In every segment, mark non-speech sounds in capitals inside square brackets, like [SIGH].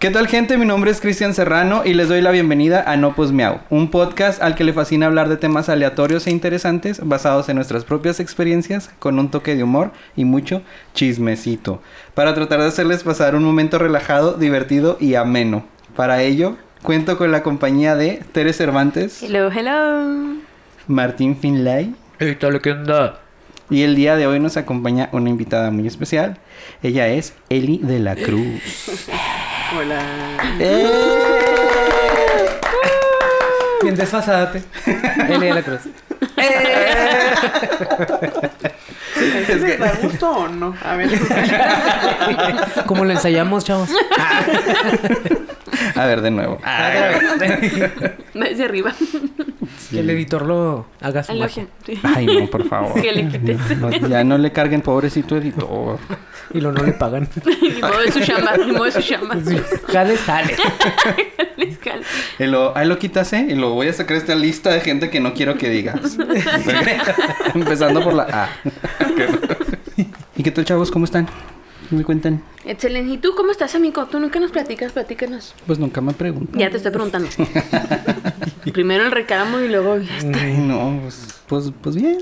¿Qué tal gente? Mi nombre es Cristian Serrano y les doy la bienvenida a No Pues Miau, un podcast al que le fascina hablar de temas aleatorios e interesantes basados en nuestras propias experiencias con un toque de humor y mucho chismecito, para tratar de hacerles pasar un momento relajado, divertido y ameno. Para ello, cuento con la compañía de Tere Cervantes, Hello, hello. Martín Finlay Ey, tal, ¿qué onda? y el día de hoy nos acompaña una invitada muy especial. Ella es Eli de la [LAUGHS] Cruz. Hola. Bien desfasádate. Eli de la Cruz. ¿Es que... da gusto o no? A ver. ¿Cómo lo ensayamos, chavos? A ver, de nuevo. Desde arriba. Que el editor lo haga su magia. Ay, no, por favor. [LAUGHS] Que le quites. No, ya no le carguen, pobrecito editor. Y lo no le pagan. [LAUGHS] Ni modo de su chamba, ni modo de su chamba. Jales. Y lo, ahí lo quitas, ¿eh? Y lo voy a sacar esta lista de gente que no quiero que digas. [LAUGHS] Empezando por la A. ¿Y qué tal, chavos? ¿Cómo están? ¿Qué me cuentan? Excelente. ¿Y tú cómo estás, amigo? Tú nunca nos platicas, platícanos. Pues nunca me preguntan. Ya te estoy preguntando. [LAUGHS] Primero el reclamo y luego... Ay, no, pues, pues, pues bien.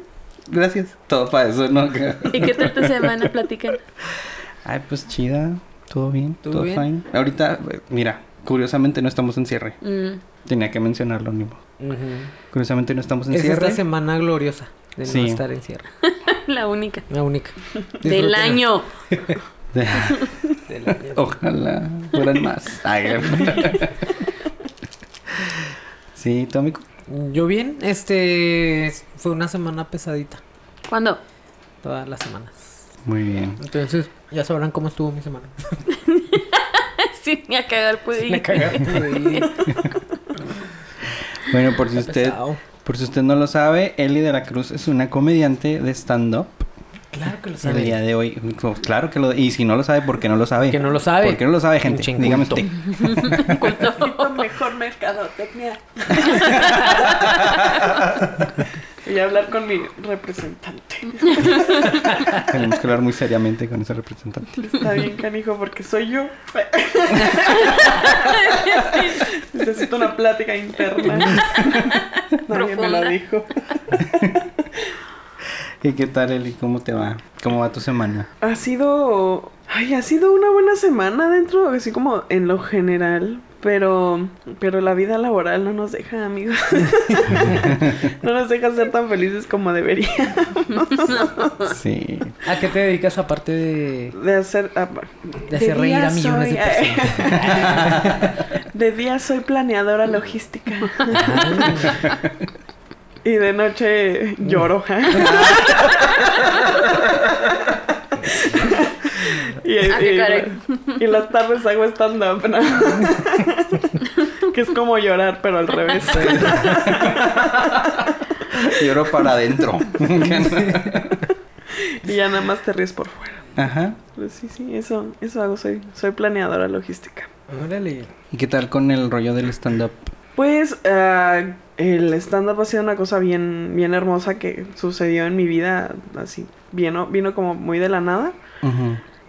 Gracias. Todo para eso, ¿no? [LAUGHS] ¿Y qué tal tu semana? Platican. Ay, pues chida. Todo bien. ¿Todo Todo, bien? fine. Ahorita, eh, mira, curiosamente no estamos en cierre. Mm. Tenía que mencionarlo, ni modo. Curiosamente no estamos en Es cierre. esta semana gloriosa de Sí. no estar en cierre. [LAUGHS] La única. La única. Del año. [LAUGHS] Ojalá fueran más. Sí, ¿tú, amigo? Yo bien, este fue una semana pesadita, ¿Cuándo? todas las semanas. Muy bien. Entonces, ya sabrán cómo estuvo mi semana. [LAUGHS] Sí, ni a cagar pude ir. Me cagaste. Bueno, por si usted, Pesado. por si usted no lo sabe, Eli de la Cruz es una comediante de stand-up. Claro que lo El día sabe. de hoy, pues, claro que lo... Y si no lo sabe, ¿por qué no lo sabe? Que no lo sabe. ¿Por qué no lo sabe, gente? Dígame usted. [LAUGHS] Mejor mercadotecnia. [LAUGHS] Voy a hablar con mi representante. [LAUGHS] Tenemos que hablar muy seriamente con ese representante. Está bien, canijo, porque soy yo. Necesito una plática interna. Nadie me lo dijo. ¿Y qué tal, Eli? ¿Cómo te va? ¿Cómo va tu semana? Ha sido. Ay, ha sido una buena semana dentro, así como en lo general. Pero. Pero la vida laboral no nos deja, amigos. [LAUGHS] [LAUGHS] no nos deja ser tan felices como debería. Sí. ¿A qué te dedicas aparte de, De hacer. ah, de hacer reír a millones de soy- personas? [LAUGHS] De día soy planeadora logística. Y de noche lloro. [LAUGHS] y, Ah, y- las tardes hago stand-up. ¿no? [LAUGHS] que es como llorar, pero al revés. Lloro para adentro. y ya nada más te ríes por fuera. Ajá. Pues sí, sí, eso, eso hago. Soy, soy planeadora logística. Órale. ¿Y qué tal con el rollo del stand-up? Pues ah, el stand-up ha sido una cosa bien, bien hermosa que sucedió en mi vida, así, vino, vino como muy de la nada,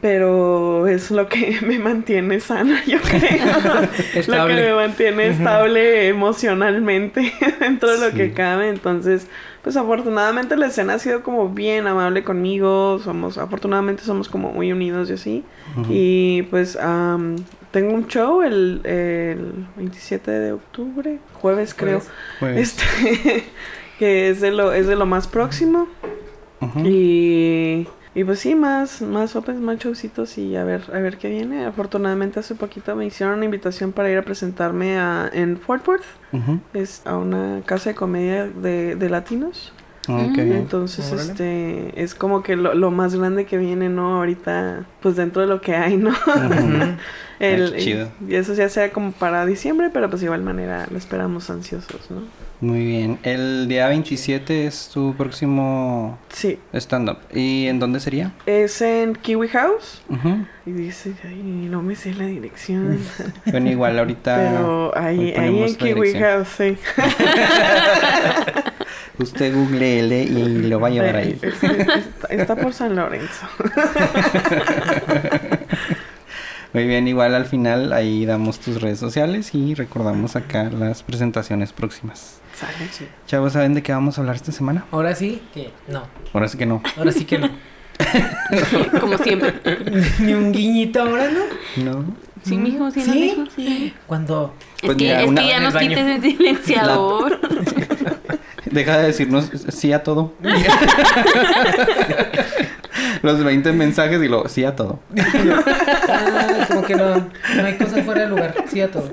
pero es lo que [LAUGHS] me mantiene sana, yo creo. [LAUGHS] lo que me mantiene estable emocionalmente [LAUGHS] dentro de lo Sí. que cabe, entonces, pues afortunadamente la escena ha sido como bien amable conmigo, somos, afortunadamente somos como muy unidos y así, y pues am, tengo un show el, el 27 de octubre, jueves creo. Jueves. Este, [LAUGHS] que es de lo, es de lo más próximo. Y, y pues sí, más, más opens, más showcitos y a ver, a ver qué viene. Afortunadamente hace poquito me hicieron una invitación para ir a presentarme a, en Fort Worth. Es a una casa de comedia de, de latinos. Bien. Entonces, Órale. este, es como que lo, lo más grande que viene, ¿no? Ahorita, pues dentro de lo que hay, ¿no? [LAUGHS] El- Ah, qué chido. Y eso ya sea como para diciembre, pero pues de igual manera lo esperamos ansiosos, ¿no? Muy bien. El día 27 es tu próximo Sí, stand-up. ¿Y en dónde sería? es en Kiwi House. Ujú. Y dice, ay, no me sé la dirección. [LAUGHS] Bueno, igual ahorita. Pero ahí, ahí en Kiwi dirección. House, sí. [LAUGHS] Usted googleele y lo va a llevar ahí. [LAUGHS] Está, está por San Lorenzo. Muy bien, igual al final ahí damos tus redes sociales y recordamos acá las presentaciones próximas. Sale. Chavos, ¿saben de qué vamos a hablar esta semana? Ahora sí que no. Ahora sí que no. Ahora sí que no. [LAUGHS] Como siempre. [LAUGHS] Ni un guiñito ahora, ¿no? No. Sí, mijo, sí, ¿Sí? no, sí. Cuando Es Pues que, mira, es una- que ya nos baño. quites el silenciador. [LAUGHS] Deja de decirnos sí a todo. Los 20 mensajes y luego sí a todo. [LAUGHS] Ah, como que no, no hay cosa fuera de lugar. Sí a todo.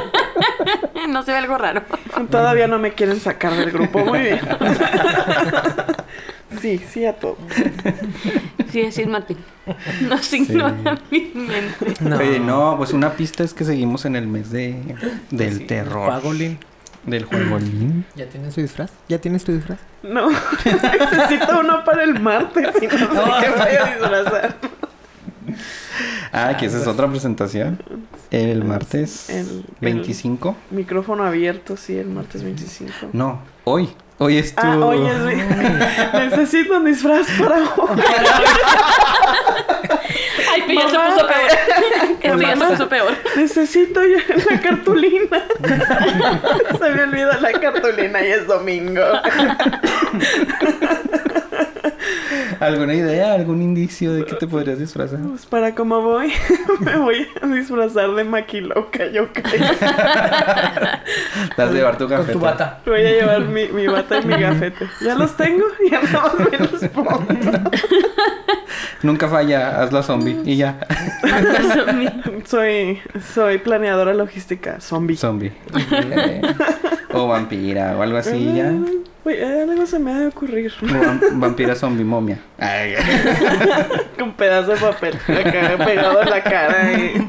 [LAUGHS] no se ve algo raro. Todavía no me quieren sacar del grupo. Muy bien. [LAUGHS] Sí, sí a todo. Sí, así es Martín. Nos ignora mi mente. No. Oye, no, pues una pista es que seguimos en el mes de del Sí, terror. Fagolín. Del juegolín. ¿Ya tienes tu disfraz? ¿Ya tienes tu disfraz? No, [LAUGHS] necesito uno para el martes y no sé qué voy a disfrazar. Ah, que esa es otra presentación. El martes El- el- 25. Micrófono abierto, sí, el martes 25. No, hoy. Hoy es tu... [LAUGHS] Ah, necesito un disfraz para [LAUGHS] hoy. Ay, pero ya se puso peor. [LAUGHS] Esto ya se puso peor. Necesito ya la cartulina. Se me olvidó la cartulina y es domingo. [LAUGHS] ¿Alguna idea? ¿Algún indicio de qué te podrías disfrazar? Pues para cómo voy, [LAUGHS] me voy a disfrazar de maquiloca, yo creo. [LAUGHS] Te vas a llevar tu. Con tu bata. Voy a llevar mi, mi bata y mi gafete. Ya los tengo, ya nada más me los pongo. Nunca falla, haz la zombie y ya. Soy, soy planeadora logística zombie. Zombie. o vampira o algo así ya. Uy, eh, algo se me ha de ocurrir. Vampira zombie momia. Ay, [LAUGHS] Con pedazo de papel acá pegado en la cara y,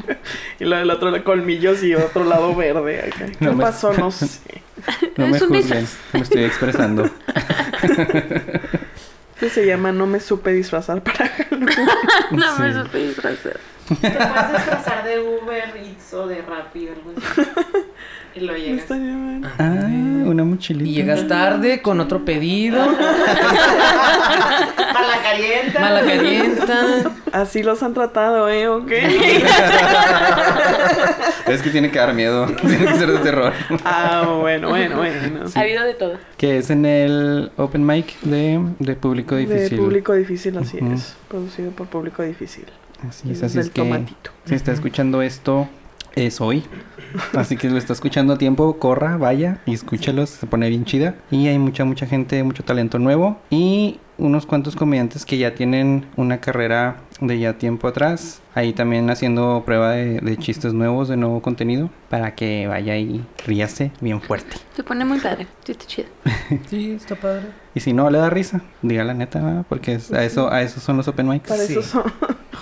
y lo del otro lado colmillos y otro lado verde. Acá. ¿Qué No me- pasó? No [LAUGHS] sé. no me juzguen, me estoy expresando. [LAUGHS] Esto se llama No me supe disfrazar para Halloween. No me supe disfrazar. Te puedes disfrazar de Uber Eats o de Rappi o algo así. Y lo llegas. Ah, una mochilita. Y llegas tarde con otro pedido. [LAUGHS] Mala calienta. Mala calienta. Así los han tratado, ¿eh? ¿Ok? [LAUGHS] Es que tiene que dar miedo. [LAUGHS] Tiene que ser de terror. Ah, bueno, bueno, bueno. Ha habido de todo. Que es en el open mic de, de público difícil. De público difícil, así es. Producido por público difícil. Así es, así del es que tomatito. si está escuchando esto es hoy. Así que lo está escuchando a tiempo, corra, vaya y escúchalos, se pone bien chida. Y hay mucha, mucha gente, mucho talento nuevo. Y unos cuantos comediantes que ya tienen una carrera de ya tiempo atrás. Ahí también haciendo prueba de, de chistes nuevos, de nuevo contenido. Para que vaya y ríase bien fuerte. Se pone muy padre. Sí, está chido. [LAUGHS] Sí, está padre. Y si no le da risa, diga la neta, ¿verdad? porque es- a eso, a eso son los open mics. Para Sí. eso son.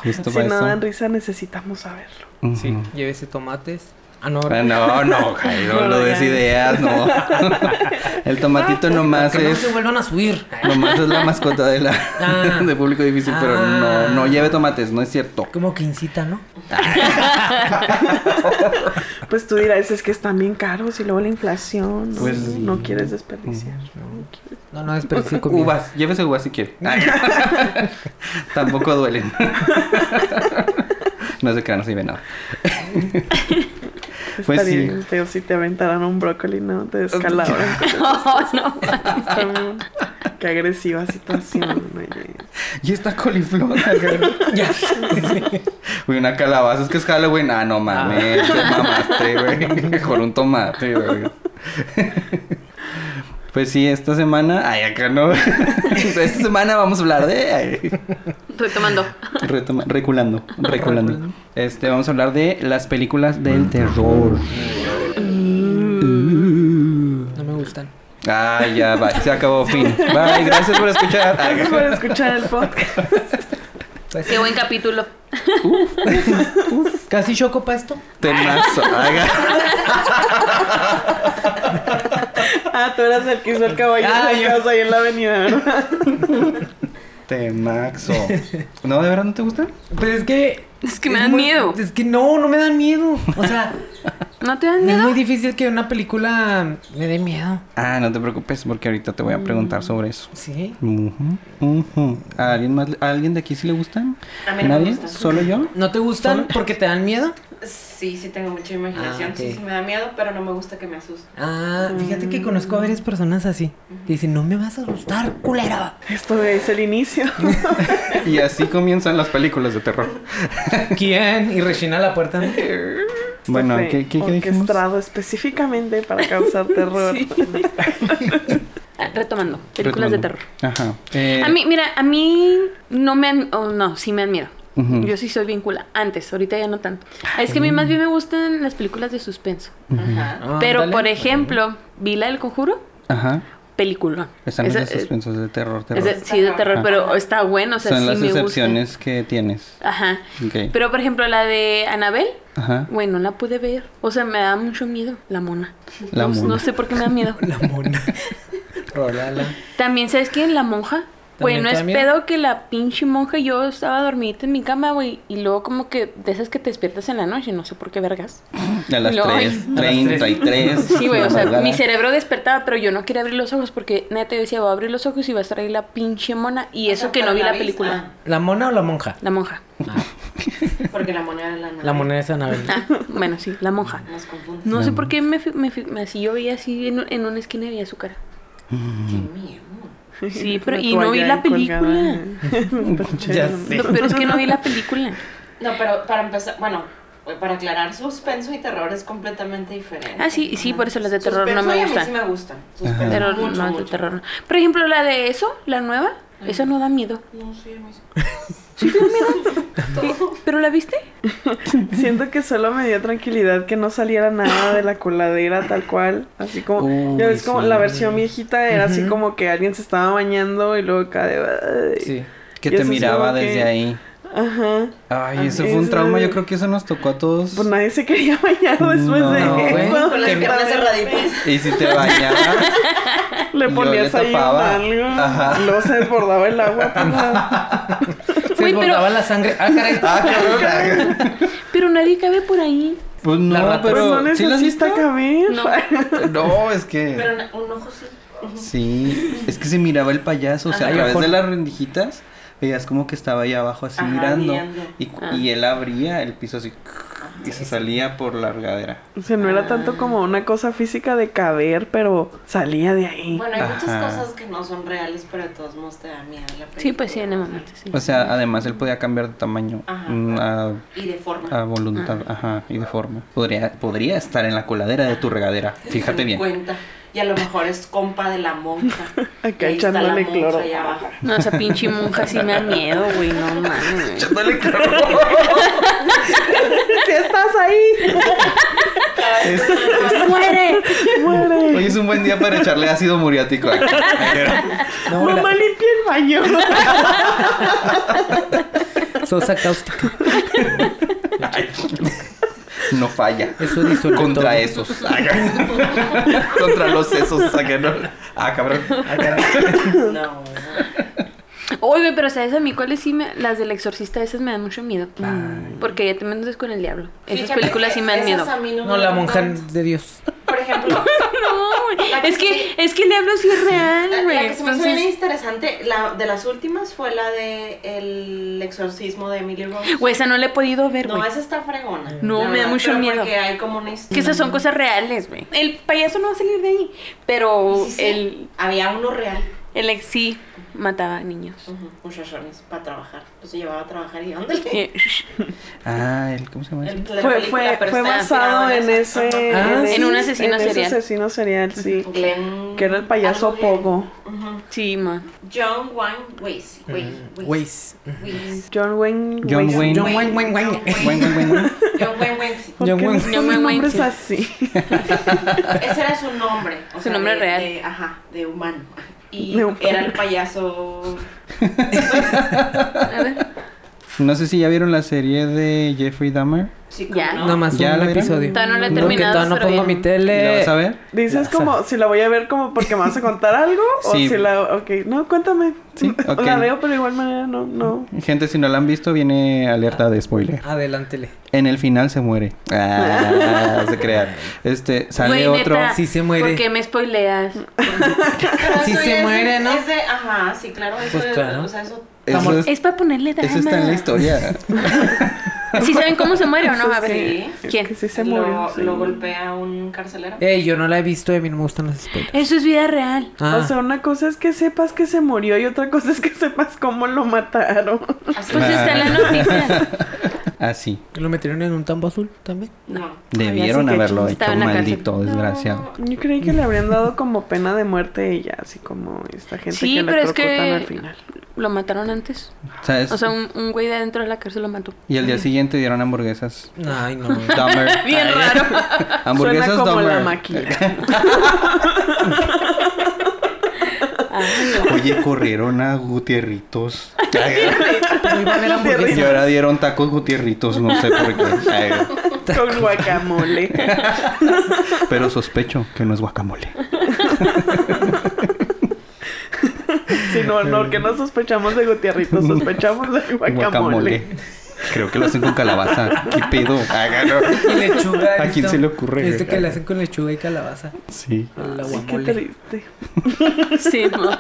Justo si para no eso. dan risa, necesitamos saberlo. Ujú. Sí, llévese tomates. Ah, no. Ah, no, no, [LAUGHS] Jairo, No, no, no, des ideas, no. [LAUGHS] El tomatito nomás Que no es, se vuelvan a subir. [LAUGHS] nomás es la mascota de la Ah. de público difícil, pero Ah. no, no lleve tomates, no es cierto. Como que incita, ¿no? Pues tú dirás, es que están bien caros y luego la inflación. No, Pues no quieres desperdiciar. No, no desperdicie comida. Uvas, llévese uvas si quiere. Tampoco duelen. [LAUGHS] no se crean, no sirve nada. [LAUGHS] Pues sí. bien feo si te aventaran un brócoli, ¿no? Te descalabran. [LAUGHS] No, no. Está bien- Qué agresiva situación. Y esta coliflor. Ya. Uy, una calabaza, es que es Halloween. Ah, no mames, te mamaste, güey. Mejor un tomate, güey. Pues sí, esta semana. Ay, acá no. [LAUGHS] Esta semana vamos a hablar de. ay, Retomando. retoma- reculando, reculando. Este, vamos a hablar de las películas del terror. No me gustan. Ah, ya, bye. Se acabó, fin. Bye, gracias por escuchar. Gracias por escuchar el podcast. Pues, Qué buen capítulo. Casi choco para esto. Temazo. Ah, tú eras el que hizo el caballero Ah, de yo. casa ahí en la avenida, ¿verdad? Temaxo. ¿No, de verdad no te gusta? Pues es que. Es que me es dan muy- miedo. Es que no, no me dan miedo. O sea, [LAUGHS] ¿No te dan es miedo? muy difícil que una película me dé miedo. Ah, no te preocupes porque ahorita te voy a preguntar sobre eso. Sí. Ujú, ujú. ¿A alguien más, a alguien de aquí sí le gustan? A mí no me ¿Nadie? gustan. ¿Solo yo? ¿No te gustan porque te dan miedo? Sí, sí tengo mucha imaginación. Ah. Sí, sí me da miedo, pero no me gusta que me asusten. Ah, fíjate que conozco a varias personas así. Que dicen, no me vas a asustar, culero. Esto es el inicio. [LAUGHS] Y así comienzan las películas de terror. ¿Quién? Y rechina la puerta. ¿no? Bueno, ¿qué, qué, qué dijimos? Orquestado específicamente para causar [LAUGHS] terror. [LAUGHS] Ah, retomando, películas de terror. Ajá. Eh, A mí, mira, a mí no me oh, no, sí me dan Yo sí soy bien cula. Antes, ahorita ya no tanto. Es que a mí más bien me gustan las películas de suspenso. Ajá. Ah, Pero, dale. por ejemplo, vi la del conjuro, Ajá. película. Están Esa- los suspensos de terror, es terror. de- sí, de terror, Ajá. pero está bueno, o sea, Son sí las me gusta. excepciones que tienes. Ajá. Pero, por ejemplo, la de Anabel, Ajá. güey, no la pude ver. O sea, me da mucho miedo la mona. La no, mona. no sé por qué me da miedo. [LAUGHS] La mona. [LAUGHS] Rolala. También, ¿sabes quién? La monja. Güey, ¿También no te es pedo que la pinche monja, yo estaba dormidita en mi cama, güey, y luego como que de esas que te despiertas en la noche, no sé por qué vergas. A las No, ay. 3.33. Sí, güey, o sea, madrugada. mi cerebro despertaba, pero yo no quería abrir los ojos porque neta yo decía, voy a abrir los ojos y va a estar ahí la pinche mona. Y O eso sea, que no vi la viste- película. ¿La mona o la monja? La monja. ah, [LAUGHS] porque la moneda era la La moneda es Anabel. Ah, bueno, sí, la monja. Nos confunde. No La sé mon- por qué me, me, me- así yo veía así en, en una esquina y veía su cara. Qué miedo. Sí, [LAUGHS] pero y no vi la película. [LAUGHS] Ya sé. No, pero es que no vi la película. No, pero para empezar, bueno, para aclarar, suspenso y terror es completamente diferente. Ah, sí, sí, por eso las de terror no me y a gustan. mí sí me gustan. Suspenso, mucho, no de terror. no. Por ejemplo, la de eso, la nueva, esa no da miedo. No, sí, a mí sí. ¿Sí te da miedo? [LAUGHS] ¿Pero la viste? Siento que solo me dio tranquilidad que no saliera nada de la coladera tal cual. Así como, Uy, ya ves como la versión viejita era así como que alguien se estaba bañando y luego cae. Sí. Que Y te eso miraba como que- desde ahí. Ajá. Ay, eso fue un trauma. Yo creo que eso nos tocó a todos. Pues nadie se quería bañar después No, de eso. Con las piernas cerraditas. Y si te bañabas, [LAUGHS] Le ponías le ahí algo. Ajá. Luego se desbordaba el agua. [LAUGHS] por la- [LAUGHS] Se pero- desbordaba la sangre. Ah, caray. ah, cabrón. Pero nadie cabe por ahí. Pues no, rata. Pues pero no ¿sí necesita caber. No. No, es que Pero un ojo sí. sí, es que se miraba el payaso, o sea, a través de las rendijitas veías como que estaba ahí abajo así Ajá, mirando y, Ah. y él abría el piso así y se salía por la regadera. O sea, no era tanto como una cosa física de caber, pero salía de ahí. Bueno, hay muchas cosas que no son reales, pero de todos modos te da miedo la película. Sí, pues sí, en el momento, sí. O sea, además él podía cambiar de tamaño Ajá. mm, a, Y de forma. a voluntad, ajá, y de forma. Podría podría estar en la coladera de tu regadera. [LAUGHS] Fíjate bien. Cuenta. Y a lo mejor es compa de la monja. [LAUGHS] Acá echándole monja cloro. ahí abajo. No, esa pinche monja sí me da miedo, güey, no mames. [LAUGHS] Si estás ahí, ¡Muere! muere. Hoy es un buen día para echarle ácido muriático. aquí. No, la- Mamá limpia el baño. Sosa cáustica. No falla. Eso disuelve Contra todo. esos. Contra los sesos. ¿a que no? Ah, cabrón. Ah, cabrón. No. Oye, pero ¿sabes a mí cuáles sí me... Las del exorcista, esas me dan mucho miedo. Porque ya te metes con el diablo. Esas Fíjate películas sí me dan miedo. esas a mí no, No, me la monja de Dios. Por ejemplo, güey. La Es que, es que el diablo sí es real, la, güey. la que se me Entonces, interesante, la de las últimas fue la de El exorcismo de Emily Rose. güey, esa no la he podido ver, No, güey. esa está fregona. No, la me da mucho miedo. Porque hay como una historia. Que esas son cosas reales, güey. El payaso no va a salir de ahí. Pero Sí, sí, el, Había uno real. el ex sí mataba niños. Muchachones para trabajar. Los llevaba a trabajar y ándale. Ah, el, ¿cómo se llama? El- Fue, película, fue, fue basado inspirado en ese. Ah, En un asesino en ese serial. asesino serial, sí. Glenn- Que era el payaso. Pogo. Sí, ma. John Wayne Weiss. John Wayne. John. Wayne. John Wayne, Wayne, Wayne. Buen, buen. John Wayne. ¿Por John Wayne. les John Wayne nombres sí. así? [LAUGHS] Ese era su nombre. O Su sea, nombre de- real. de- ajá, de humano. Y era el payaso. [LAUGHS] A ver. No sé si ya vieron la serie de Jeffrey Dahmer. Sí, Ya. ¿no? Nada más ¿Ya un la episodio. Todavía no la he Porque terminado, todavía no pongo mi ¿La tele. vas a ver? Dices Ya, como si la voy a ver como porque me vas a contar algo o Sí. si la ok, no, cuéntame. Sí. [LAUGHS] La veo pero de igual manera no no. Gente, si no la han visto, viene alerta de spoiler. Adelántele. En el final se muere. Ah, se crean. [LAUGHS] Este, sale Güey, otro. neta, Sí se muere. ¿Por qué me spoileas? [LAUGHS] Sí se muere, ¿no? Es de, ajá, sí, claro. Eso Pues es- claro. O sea, eso. Eso, es- Es para ponerle drama. eso está en la historia. [LAUGHS] ¿Sí saben cómo se muere o no? A ver. Sí. ¿Quién? Que sí se lo, sí. lo golpea un carcelero. Ey, yo no la he visto y a mí no me gustan los spoilers. Eso es vida real. Ah, O sea, una cosa es que sepas que se murió y otra cosa es que sepas cómo lo mataron. Así Pues está en la noticia. [LAUGHS] Así. ¿lo metieron en un tambo azul también? No. Debieron que haberlo hecho, maldito desgraciado. Yo creí que le habrían dado como pena de muerte y ya, así como esta gente Sí, que la pero es que al final. lo mataron antes. ¿Sabes? O sea, un, un güey de adentro de la cárcel lo mató. y el día siguiente dieron hamburguesas. Ay, no. Dahmer. Bien raro. Hamburguesas Suena como la Dahmer. [LAUGHS] Oye, corrieron a Gutierritos. Y ahora dieron tacos Gutierritos, no sé por qué. [LAUGHS] Ay, Con guacamole. [LAUGHS] pero sospecho que no es guacamole. [LAUGHS] Sí, no, no, que no sospechamos de Gutierrito, sospechamos de guacamole. Creo que lo hacen con calabaza. ¿Qué pedo? Hágalo. Y lechuga. ¿A quién esto. se le ocurre? Este que le hacen con lechuga y calabaza. Sí. El Ay, qué aguamole. triste. Sí, no.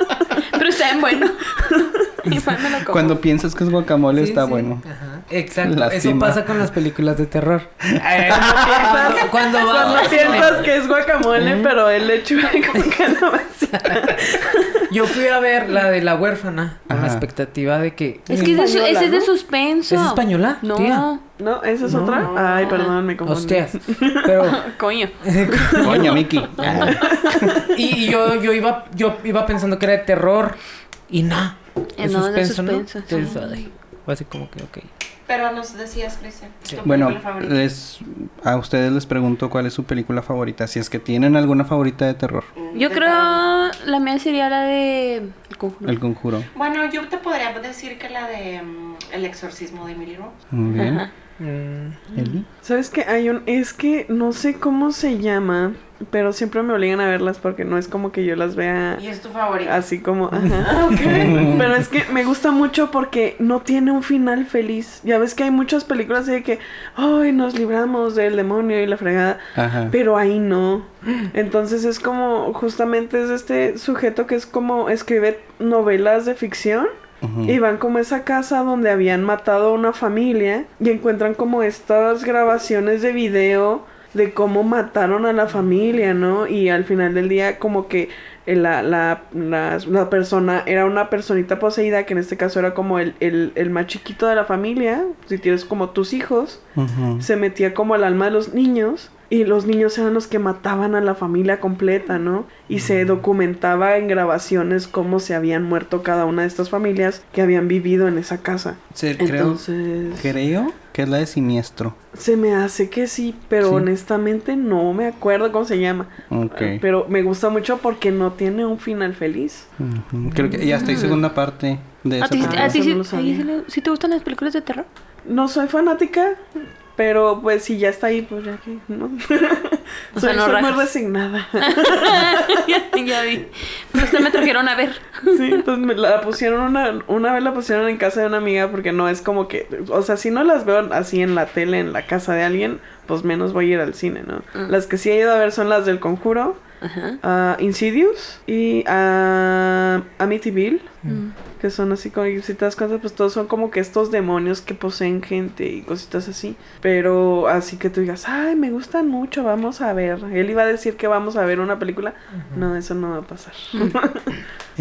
Pero está bien bueno. [LAUGHS] Igual me lo como. Cuando piensas que es guacamole, Sí, está sí. bueno. Ajá. Exacto. Eso pasa con las películas de terror. Cuando, cuando va cuando piensas que es guacamole, pero el lechuga [LAUGHS] con calabacita. Yo fui a ver la de la huérfana con la Ajá. expectativa de que. Es que es de, es de ¿no? suspenso. ¿Es española? No. tía? ¿No? ¿Esa es No. otra? Ay, perdón, me confundí. Hostias. [LAUGHS] Pero. Coño. [LAUGHS] Coño, Miki. y, y yo, yo iba, yo iba pensando que era de terror. Y no. Eh, no, de suspenso, Entonces, sí. ay, fue así como que, ok. Pero nos decías, Cristian. tu Bueno, película favorita. les, a ustedes les pregunto cuál es su película favorita. Si es que tienen alguna favorita de terror. Yo De creo terror. la mía sería la de El Conjuro. El conjuro. Bueno, yo te podría decir que la de mm, El exorcismo de Emily Rose. Muy bien. Ajá. Mm, Eli. ¿Sabes qué? Hay un... Es que no sé cómo se llama, pero siempre me obligan a verlas porque no es como que yo las vea Y es tu favorita. así como... [LAUGHS] Ajá. Pero es que me gusta mucho porque no tiene un final feliz. Ya ves que hay muchas películas así de que... Ay, nos libramos del demonio y la fregada. Ajá. Pero ahí no. Entonces es como... Justamente es este sujeto que es como... Escribe novelas de ficción. Y van como a esa casa donde habían matado a una familia y encuentran como estas grabaciones de video de cómo mataron a la familia, ¿no? Y al final del día como que eh, la, la, la, la persona era una personita poseída, que en este caso era como el, el, el más chiquito de la familia, si tienes como tus hijos, se metía como al alma de los niños y los niños eran los que mataban a la familia completa, ¿no? Y se documentaba en grabaciones cómo se habían muerto cada una de estas familias que habían vivido en esa casa. Sí, creo, Entonces, creo que es la de Siniestro. se me hace que sí, pero Sí. honestamente no me acuerdo cómo se llama. Ok. Pero me gusta mucho porque no tiene un final feliz. Creo que ya estoy segunda parte de ¿A esa ti, película. a ti no sí sí te gustan las películas de terror? No soy fanática, pero pues si ya está ahí, pues ya que, ¿no? [LAUGHS] O sea, soy no soy muy resignada. [LAUGHS] ya, ya vi. Pues esta me trajeron a ver. Sí, entonces me la pusieron una, una vez la pusieron en casa de una amiga porque no es como que, o sea, si no las veo así en la tele, en la casa de alguien, pues menos voy a ir al cine, ¿no? Mm. Las que sí he ido a ver son las del Conjuro, Ajá. a Insidious y a Amityville, Mm. que son así como, y si te das cuenta, pues todos son como que estos demonios que poseen gente y cositas así. Pero así que tú digas, ay, me gustan mucho, vamos a ver. Él iba a decir que vamos a ver una película. No, eso no va a pasar. [LAUGHS]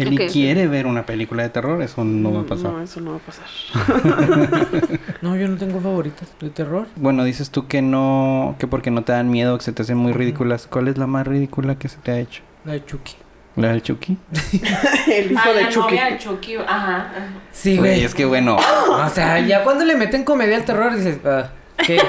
Ok, ok. quiere ver una película de terror, eso no va a pasar. No, eso no va a pasar. [LAUGHS] No, yo no tengo favoritas de terror. Bueno, dices tú que no, que porque no te dan miedo, que se te hacen muy ridículas. ¿Cuál es la más ridícula que se te ha hecho? La de Chucky. ¿La del Chucky? [LAUGHS] El hijo Ah, de la Chucky. novia de Chucky. Ajá. ajá. Sí, Güey, güey. es que bueno. O sea, ya cuando le meten comedia al terror dices, ah, ¿qué?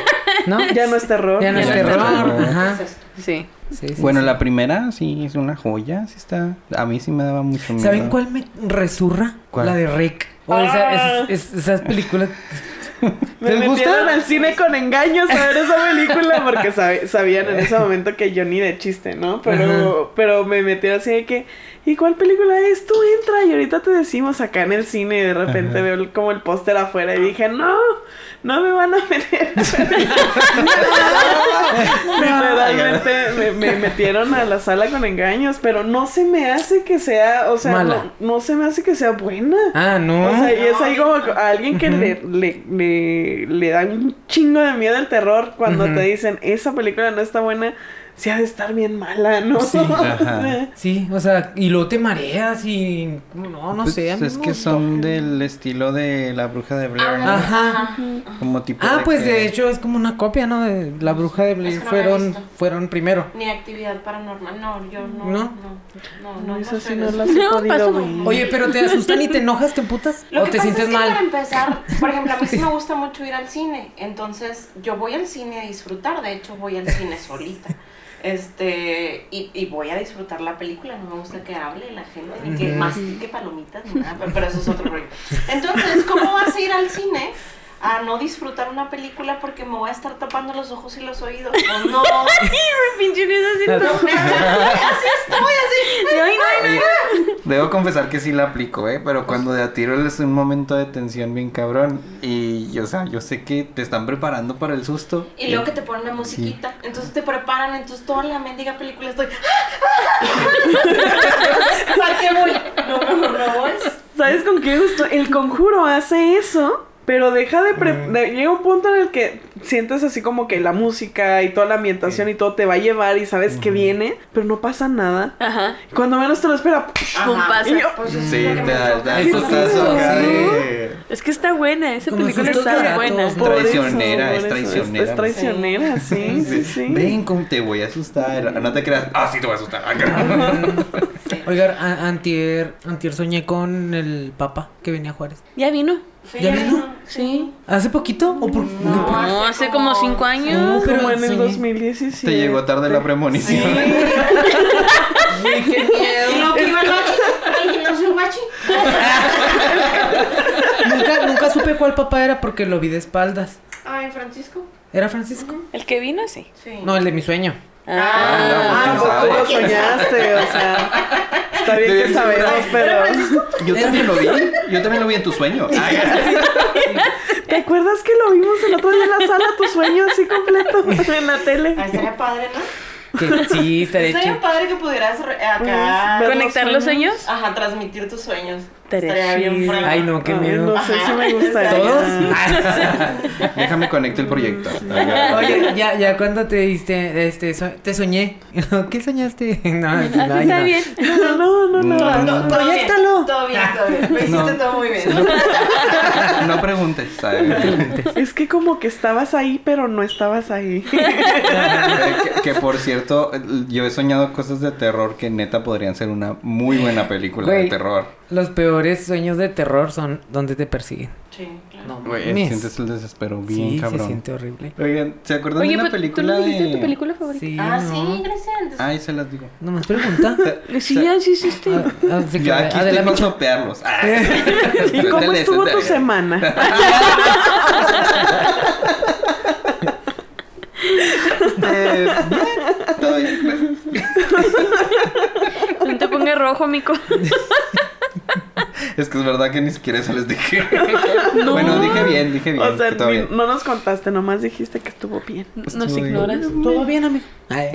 ¿No? [LAUGHS] Ya no es terror. Ya no es Ya no es terror. terror. Ajá. Sí. Sí, sí, Bueno, sí. la primera sí es una joya, sí está. A mí sí me daba mucho miedo. ¿Saben cuál me resurra? ¿Cuál? La de Rick. O esa- esas, es- esas películas. [LAUGHS] Me metieron al cine con engaños a ver esa película porque sabían en ese momento que yo ni de chiste, ¿no? Pero, pero me metieron así de que, ¿y cuál película es? Tú entra y ahorita te decimos acá en el cine y de repente Ajá. veo el- como el póster afuera y dije, no, no me van a meter. [LAUGHS] Literalmente me, me metieron a la sala con engaños, pero no se me hace que sea, o sea, Mala. no, no se me hace que sea buena. Ah, no. O sea, y es ahí como a alguien que le, le, le, le da un chingo de miedo el terror cuando te dicen, esa película no está buena, sí ha de estar bien mala, ¿no? Sí, [LAUGHS] ajá. Sí, o sea, y luego te mareas y. No, no Pues, sé. a mí es que son del estilo de la bruja de Blair. ¿no? Ajá. Como tipo. Ah, pues que- de hecho es como una copia, ¿no? De La Bruja de Blair Es que no la he fueron, fueron primero. Ni actividad paranormal. No, yo no. ¿No? No, no, no. No, eso sí no las he [LAUGHS] podido ver. Oye, pero te asustan y te enojas, te emputas. Lo o que te pasa sientes es que mal. para empezar, por ejemplo, a mí sí [LAUGHS] me gusta mucho ir al cine. Entonces, yo voy al cine a disfrutar. De hecho, voy al cine solita. Este, y, y voy a disfrutar la película. No me gusta que hable la gente, ni que más que palomitas, ni nada. Pero, pero eso es otro rollo. Entonces, ¿cómo vas a ir al cine? A no disfrutar una película porque me voy a estar tapando los ojos y los oídos. O no. Pinche No, así estoy, así. Ay, no, no, no. Debo confesar que sí la aplico, ¿eh? Pero cuando de a tiro es un momento de tensión bien cabrón. Y, o sea, yo sé que te están preparando para el susto. Y luego que te ponen una musiquita, entonces te preparan, entonces toda la mendiga película estoy. ¿Para qué voy? No, mejor no voy. ¿Sabes con qué gusto? El conjuro hace eso, pero deja de, pre- de- Llega un punto en el que sientes así como que la música y toda la ambientación y todo te va a llevar y sabes que viene, pero no pasa nada. Ajá. Cuando menos te lo espera, Pum, pasa. Y yo, Pues eso Sí, es me da, Eso sustazo sí, Es que está buena, esa Como película está buena. eso, Traicionera, es eso, traicionera. Es, traicionera, sí, sí, sí. Ven, como te voy a asustar. No te creas. Ah, sí, te voy a asustar. Oigan, a- antier, antier soñé con el papa que venía a Juárez. Ya vino. Sí, ¿Ya vino? Sí. ¿Hace poquito? ¿O por No, No, hace como cinco años. No, pero Como en el sí. 2017. Te llegó tarde la premonición. [LAUGHS] Ay, qué miedo. Y lo que gimnasio guachi. nunca, nunca supe cuál papá era porque lo vi de espaldas. Ay, Francisco. ¿Era Francisco? El que vino, sí. Sí. No, el de mi sueño. Ah, no, pues tú lo ¿quién soñaste, o sea. Está bien que sabemos, pero. Yo también lo vi. Yo también lo vi en tu sueño. Ay, ¿Te acuerdas que lo vimos el otro día en la sala, tu sueño así completo [LAUGHS] en la tele? Ah, estaría padre, ¿no? Que sí, estaría Estaría padre que pudieras acá. Pues, ¿Conectar los sueños? Ajá, transmitir tus sueños. Estaría bien. Ay, no, qué miedo. no sé Ajá. si me gustaría. ¿Todos? [LAUGHS] Déjame conectar el proyecto. [LAUGHS] Oye, ya, ya cuando te diste, este, so- te soñé. [LAUGHS] ¿Qué soñaste? No, Así no, está no. bien. No, no, no, no. No, No, todo bien, Todo bien, todo bien. Lo hiciste No. todo muy bien. No preguntes. ¿sabes? Es que como que estabas ahí, pero no estabas ahí. Eh, que, que, por cierto, yo he soñado cosas de terror que neta podrían ser una muy buena película de terror. Los peores sueños de terror son donde te persiguen. Sí, claro. No, sientes el desespero bien sí, cabrón. se siente horrible. Oigan, ¿se acuerdan Oye, de una pero tú película no de... tu película favorita. Sí, Ah, no. sí, Cristian. Ay, se las digo. Nomás pregunta. [LAUGHS] Sí, ya sí hiciste. Ah, ah, sí, Yo aquí estoy para sopearlos. Ah. [LAUGHS] ¿Y cómo estuvo tu semana? [LAUGHS] Eh, bien, todo bien, gracias. No te pongas rojo, mico. [LAUGHS] Es que es verdad que ni siquiera eso les dije. [LAUGHS] Bueno, dije bien, dije bien. O sea, que todo ni- bien. no nos contaste, nomás dijiste que estuvo bien. Nos Estuvo bien. ignoras. Todo bien, amigo. Ay.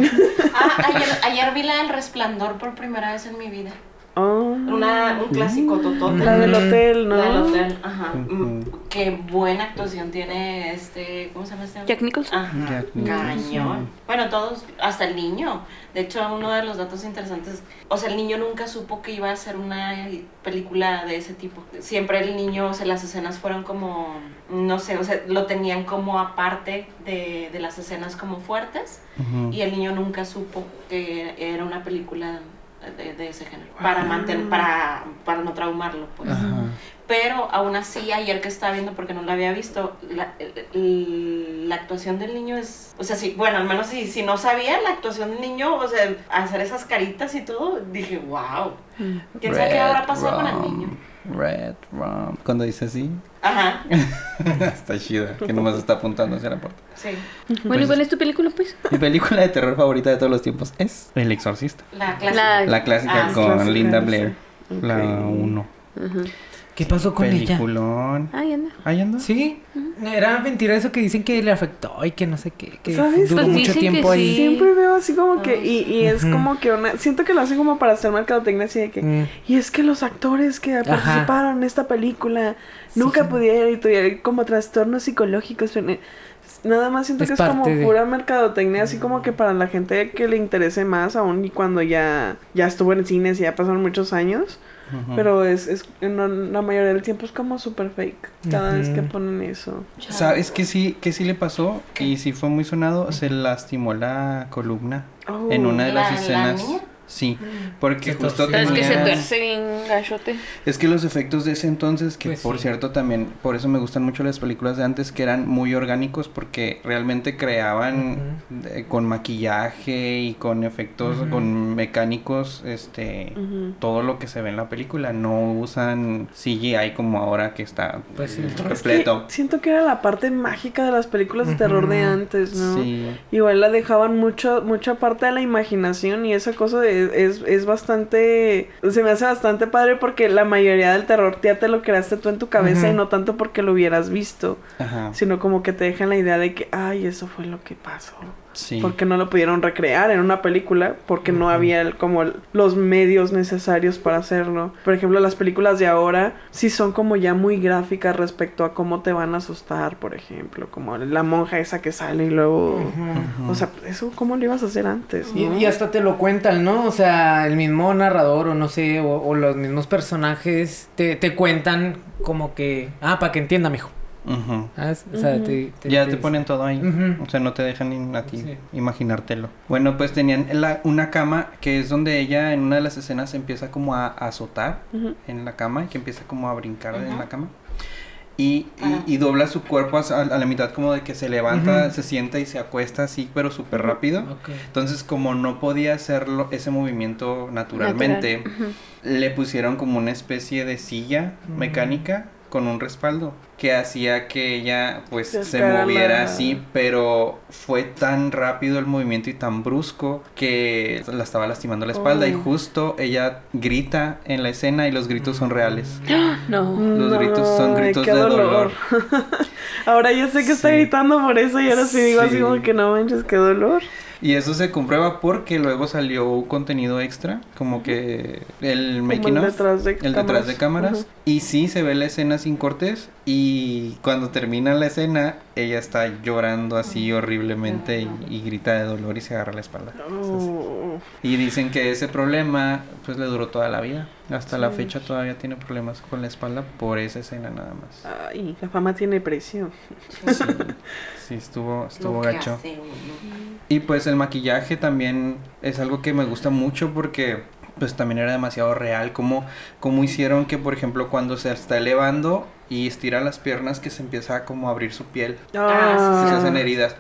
Ah, ayer, ayer vi la del resplandor por primera vez en mi vida. Oh, Una, un clásico totote. la del hotel, ¿no? La del hotel, ajá. Mm, Qué buena actuación tiene este. ¿Cómo se llama este? Jack Nicholson. Ajá, Jack cañón. Nicholson. Bueno, todos, hasta el niño. De hecho, uno de los datos interesantes, o sea, el niño nunca supo que iba a ser una película de ese tipo. Siempre el niño, o sea, las escenas fueron como, no sé, o sea, lo tenían como aparte de, de las escenas como fuertes. Y el niño nunca supo que era una película de, de ese género. Para mantener, para, para no traumarlo, pues. Ajá. pero aún así ayer que estaba viendo porque no la había visto, la, la actuación del niño es, o sea, sí, bueno, al menos si, si no sabía la actuación del niño, o sea, hacer esas caritas y todo, dije, wow. ¿Quién sabe qué habrá pasado con el niño? Red rum. Cuando dice así, Ajá, [LAUGHS] está chida, que nomás está apuntando hacia la puerta. sí. Bueno, ¿y cuál es tu película, pues? Mi película de terror favorita de todos los tiempos es El Exorcista. La clásica. La- La clásica Ah, con clásica, Linda sí. Blair. La Ok. 1. Ajá. ¿Qué pasó con ella? Peliculón. Ay, anda. ¿Ahí anda? Sí, era mentira eso que dicen que le afectó y que no sé qué, que ¿Sabes? duró Pues mucho tiempo ahí. sí. Siempre veo así como que, y, y es como que una, siento que lo hacen como para hacer mercadotecnia así de que, Mm. y es que los actores que participaron en esta película nunca Sí. pudieron y tuvieron como trastornos psicológicos. pero, eh, Nada más siento Es que es como de- pura mercadotecnia, así como que para la gente que le interese más, aún y cuando ya, ya estuvo en cines y ya pasaron muchos años. Pero es, es no- la mayoría del tiempo es como super fake cada vez que ponen eso. ¿Sabes qué sí, qué sí le pasó? Y sí fue muy sonado. Se lastimó la columna Oh. en una de ¿La- las la escenas. niña? Sí, porque Se justo. Es que se tuerce bien gachote. Es que los efectos de ese entonces, que Pues por sí. cierto también, por eso me gustan mucho las películas de antes, que eran muy orgánicos porque realmente creaban eh, con maquillaje y con efectos, con mecánicos, este, todo lo que se ve en la película. No usan CGI como ahora que está Pues sí. Es que repleto. siento que era la parte mágica de las películas de terror de antes, ¿no? Sí. Igual la dejaban mucho, mucha parte de la imaginación y esa cosa de- es, es bastante, se me hace bastante padre porque la mayoría del terror ya te lo creaste tú en tu cabeza y no tanto porque lo hubieras visto, Ajá. sino como que te dejan la idea de que, ay, eso fue lo que pasó. Sí. Porque no lo pudieron recrear en una película porque no había el- como el- los medios necesarios para hacerlo. Por ejemplo, las películas de ahora sí son como ya muy gráficas respecto a cómo te van a asustar, por ejemplo, como la monja esa que sale y luego... O sea, eso cómo lo ibas a hacer antes, Y, ¿no? y hasta te lo cuentan, ¿no? O sea, el mismo narrador o no sé, o, o los mismos personajes te, te cuentan como que, ah, para que entienda, mijo. Te, Ya te ponen todo ahí. O sea, no te dejan ni a ti Sí. imaginártelo. Bueno, pues tenían la- una cama que es donde ella en una de las escenas empieza como a, a azotar en la cama y que empieza como a brincar en la cama. Y, y- dobla su cuerpo a, a la mitad como de que se levanta, se sienta y se acuesta así, pero súper rápido. Entonces, como no podía hacerlo ese movimiento naturalmente, Natural. Le pusieron como una especie de silla mecánica con un respaldo que hacía que ella pues Se moviera así, pero fue tan rápido el movimiento y tan brusco que la estaba lastimando la espalda y justo ella grita en la escena y los gritos son reales. [GASPS] No. Los gritos son gritos de dolor. [LAUGHS] ahora ya sé que está gritando por eso y ahora sí digo así Sí. como que no manches, qué dolor. Y eso se comprueba porque luego salió un contenido extra, como que el Como making el of. detrás de El detrás de cámaras. Y sí, se ve la escena sin cortes. Y cuando termina la escena, ella está llorando así horriblemente y, y grita de dolor y se agarra la espalda. Oh. Y dicen que ese problema pues le duró toda la vida. Hasta la fecha todavía tiene problemas con la espalda por esa escena nada más. Ay, la fama tiene precio. Sí, [LAUGHS] sí estuvo, estuvo gacho. Y pues el maquillaje también es algo que me gusta mucho porque pues también era demasiado real. Como, como hicieron que, por ejemplo, cuando se está elevando y estira las piernas, que se empieza como a abrir su piel. Ah, se hacen heridas.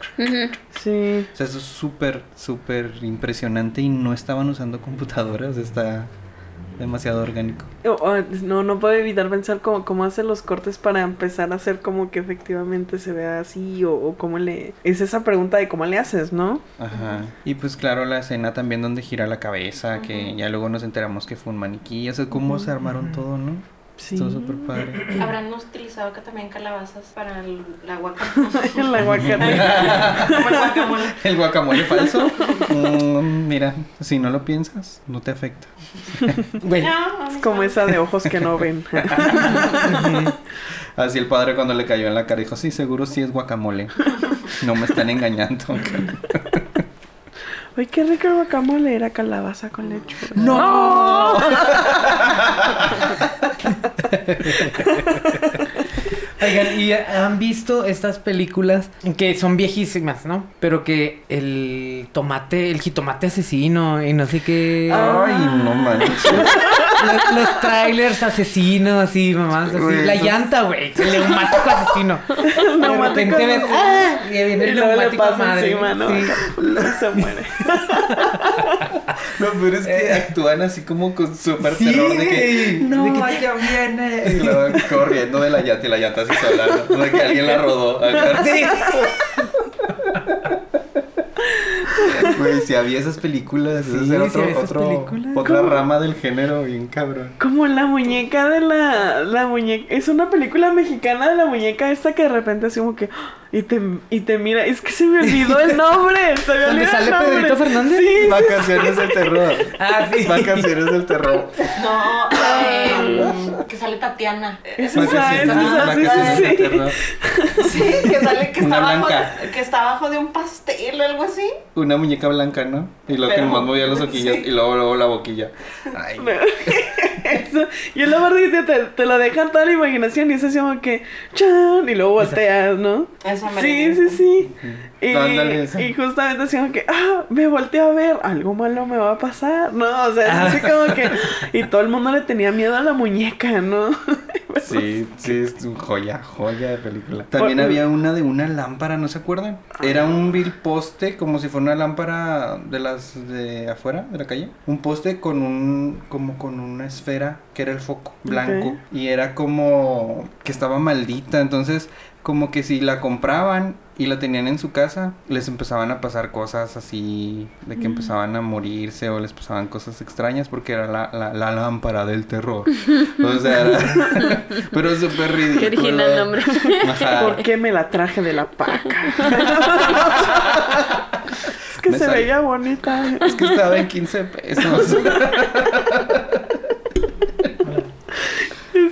Sí. O sea, eso es súper, súper impresionante y no estaban usando computadoras. Está demasiado orgánico. Oh, oh, no, no puedo evitar pensar cómo, cómo hace los cortes para empezar a hacer como que efectivamente se vea así o, o cómo le... Es esa pregunta de cómo le haces, ¿no? Ajá. Y pues claro, la escena también donde gira la cabeza, que ya luego nos enteramos que fue un maniquí. O sea, cómo se armaron todo, ¿no? Sí. Estuvo súper padre. Habrán utilizado acá también calabazas para el, la guacamole. [LAUGHS] En la [LAUGHS] guacamole. Como el guacamole. [LAUGHS] El guacamole falso. Mm, mira, si no lo piensas, no te afecta. Güey, No, a mí Es como esa de ojos que no ven. Así el padre cuando le cayó en la cara dijo, sí, seguro sí es guacamole. No me están engañando. Uy, qué rico el guacamole. Era calabaza con lechuga. ¡No! Oigan, ¿y han visto estas películas que son viejísimas, ¿no? Pero que el tomate, el jitomate asesino y no sé qué. Ay, no manches. Los, los trailers asesinos y mamás así. Güey, la esos- llanta, güey. El neumático asesino. El De repente ves. ¡Ah! Y viene el le neumático pasa madre. encima, ¿no? Sí. [LAUGHS] Se muere. Lo peor es que actúan así como con súper Sí, terror de que no, De que- ya viene. [LAUGHS] Y luego corriendo de la llanta y la llanta así sola, ¿no? De que alguien la rodó. acá. Sí. [LAUGHS] Güey, si había esas películas, Sí, ese era otro, había esas otro- películas. otra ¿Cómo? rama del género bien cabrón. Como la muñeca de la, la muñeca. Es una película mexicana de la muñeca esta que de repente así como que. Y te, y te mira. Es que se me olvidó el nombre. Se me ¿Dónde olvidó sale el nombre. Pedrito Fernández? Sí. Vacaciones del terror. Ah, sí. Vacaciones del terror. No, eh, que sale Tatiana. Es esa, es Vacaciones, esa, sí, sí, que sale que está, abajo, que está abajo de un pastel o algo así. Una muñeca blanca, ¿no? Y luego que nomás movía los ojillos sí. y luego, luego la boquilla. Ay, [LAUGHS] Eso. Y es la parte que te, te lo dejan toda la imaginación y es así como que. ¡Chan! Y luego volteas, ¿no? Eso me Sí, sí, sí. Y, Ándale, esa. y justamente así como que, ah, me volteo a ver, algo malo me va a pasar, ¿no? O sea, es así como que, y todo el mundo le tenía miedo a la muñeca, ¿no? [LAUGHS] Sí, sí, es un joya, joya de película. También Por- había una de una lámpara, ¿no se acuerdan? Era un vil poste, como si fuera una lámpara de las de afuera, de la calle. Un poste con un, como con una esfera que era el foco blanco. Y era como que estaba maldita, entonces como que si la compraban y la tenían en su casa, les empezaban a pasar cosas así, de que empezaban a morirse o les pasaban cosas extrañas porque era la, la, la lámpara del terror. [LAUGHS] O sea, era... [LAUGHS] pero súper ridículo. Qué original nombre. Ajá. ¿Por qué me la traje de la paca? [LAUGHS] es que se sale- veía bonita. Es que estaba en 15 pesos. [LAUGHS]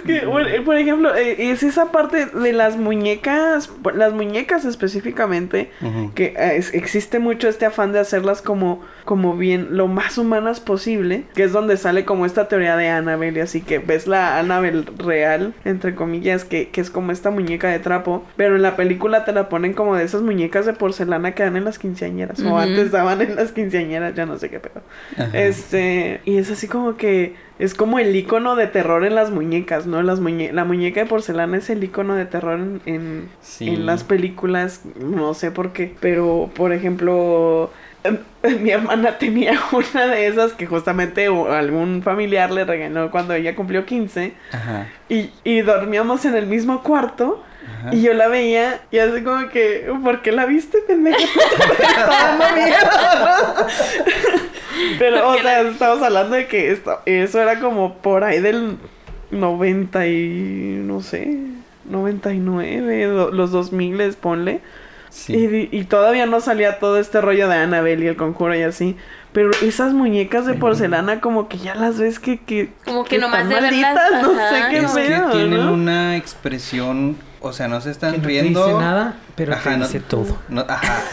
Es que, bueno, eh, por ejemplo, eh, es esa parte de las muñecas, las muñecas específicamente, que eh, es- existe mucho este afán de hacerlas como, como bien, lo más humanas posible, que es donde sale como esta teoría de Annabelle, y así que ves la Annabelle real, entre comillas, que, que es como esta muñeca de trapo, pero en la película te la ponen como de esas muñecas de porcelana que dan en las quinceañeras, o antes daban en las quinceañeras, ya no sé qué pedo. Ajá. Este, y es así como que es como el icono de terror en las muñecas, ¿no? Las muñe la muñeca de porcelana es el icono de terror en, en, Sí. en las películas, no sé por qué, pero por ejemplo, em, [LAUGHS] mi hermana tenía [LAUGHS] una de esas que justamente algún familiar le regaló cuando ella cumplió 15 Ajá. y, y dormíamos en el mismo cuarto. Ajá. Y yo la veía y así como que, ¿por qué la viste, pendeja? [LAUGHS] Está dando miedo. [LAUGHS] Pero, o sea, estamos hablando de que esto, eso era como por ahí del 90 y, no sé, 99, do- los 2000, ponle. Sí. Y, y todavía no salía todo este rollo de Annabelle y el conjuro y así. Pero esas muñecas de porcelana como que ya las ves que... que Como que nomás están de verlas, malditas, no ajá. sé qué es que tienen ¿no? una expresión, o sea, no se están Que no te riendo. dice nada, pero Ajá, te no- dice todo. No, ajá.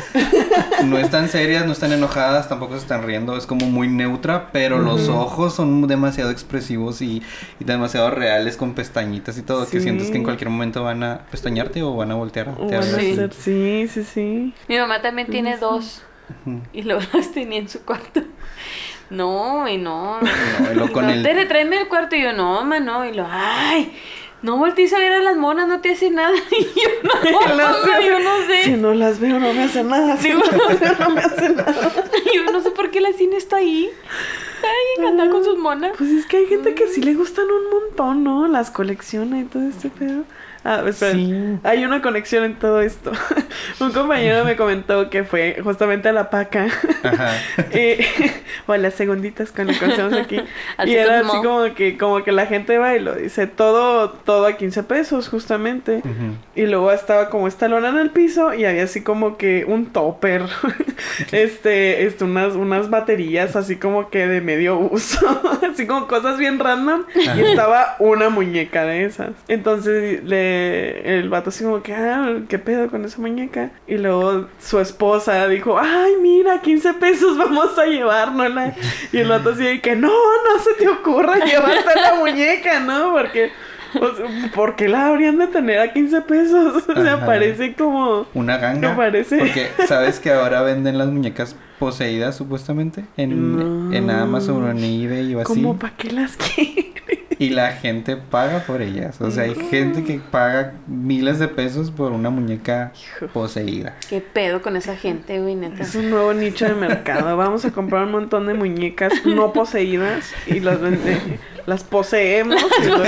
no están serias, no están enojadas, tampoco se están riendo, es como muy neutra, pero los ojos son demasiado expresivos y, y demasiado reales con pestañitas y todo, que sientes que en cualquier momento van a pestañarte o van a voltear a O te van a hablan. Sí. sí, sí, sí. Mi mamá también tiene dos. Y luego [LAUGHS] las tenía en su cuarto. No, y no. No, y luego con no, el- Tere, tráeme el cuarto. Y yo, no, ma, no. Y lo, ay, no voltees a ver a las monas, no te hace nada. [LAUGHS] Y yo, no, No mamá, sé. yo no sé. Si no las veo no me hace nada. Si no las veo no me hace nada. [LAUGHS] Yo no sé por qué la cine está ahí. Ay, encantada con sus monas. Pues es que hay gente que sí le gustan un montón, ¿no? Las colecciona y todo este pedo. Ah, espera. Sí. Hay una conexión en todo esto. [LAUGHS] Un compañero me comentó que fue justamente a la paca. Ajá. [LAUGHS] y, [LAUGHS] o a las segunditas cuando conocemos aquí. Y era así como que, como que la gente va y lo dice todo, todo a 15 pesos, justamente. Y luego estaba como esta lona en el piso y había así como que un topper. este, este, unas, unas baterías así como que de medio uso. [LAUGHS] así como cosas bien random. Y estaba una muñeca de esas. Entonces le, el vato así como que, ah, ¿qué pedo con esa muñeca? Y luego su esposa dijo, ay, mira, 15 pesos vamos a llevárnosla. Y el vato así de que, no, no se te ocurra llevarte la muñeca, ¿no? Porque... O sea, ¿Por qué la habrían de tener a 15 pesos? O sea, Ajá. parece como... Una ganga. Me parece. Porque sabes que ahora venden las muñecas poseídas supuestamente en, No. en Amazon o en eBay o así. Como para qué las quiero. Y la gente paga por ellas. O sea, hay gente que paga miles de pesos por una muñeca poseída. ¿Qué pedo con esa gente, güey, neta? Es un nuevo nicho de mercado. Vamos a comprar un montón de muñecas no poseídas y las las poseemos y luego,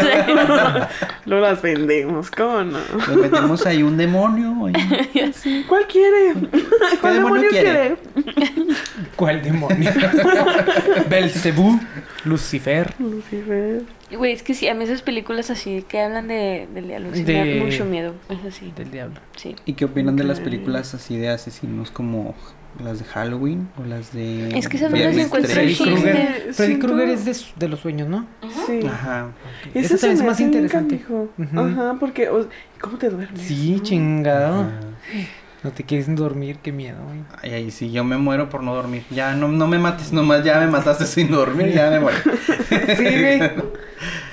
luego las vendemos. ¿Cómo no? Le metemos ahí un demonio. ahí. [LAUGHS] ¿Cuál quiere? ¿Cuál demonio demonio quiere? quiere? ¿Cuál demonio? [LAUGHS] Belcebú, Lucifer. Lucifer. Güey, es que sí, a mí esas películas así que hablan de, del diablo sí me De- dan mucho miedo. Es así, Del diablo. sí. ¿Y qué opinan de las películas así de asesinos como las de Halloween o las de Es que esas no las encuentro 13? chiste. Krueger. Freddy Krueger es de, de los sueños, ¿no? Sí. Ajá. Se también es me más interesante. canijo. Ujú. Ajá, porque... o- ¿Cómo te duermes? Sí, chingado. Ajá. No te quieres dormir, qué miedo, güey. Ay, ay, sí, yo me muero por no dormir. Ya, no, no me mates, nomás ya me mataste sin dormir, ya me muero. [LAUGHS] Sí, güey.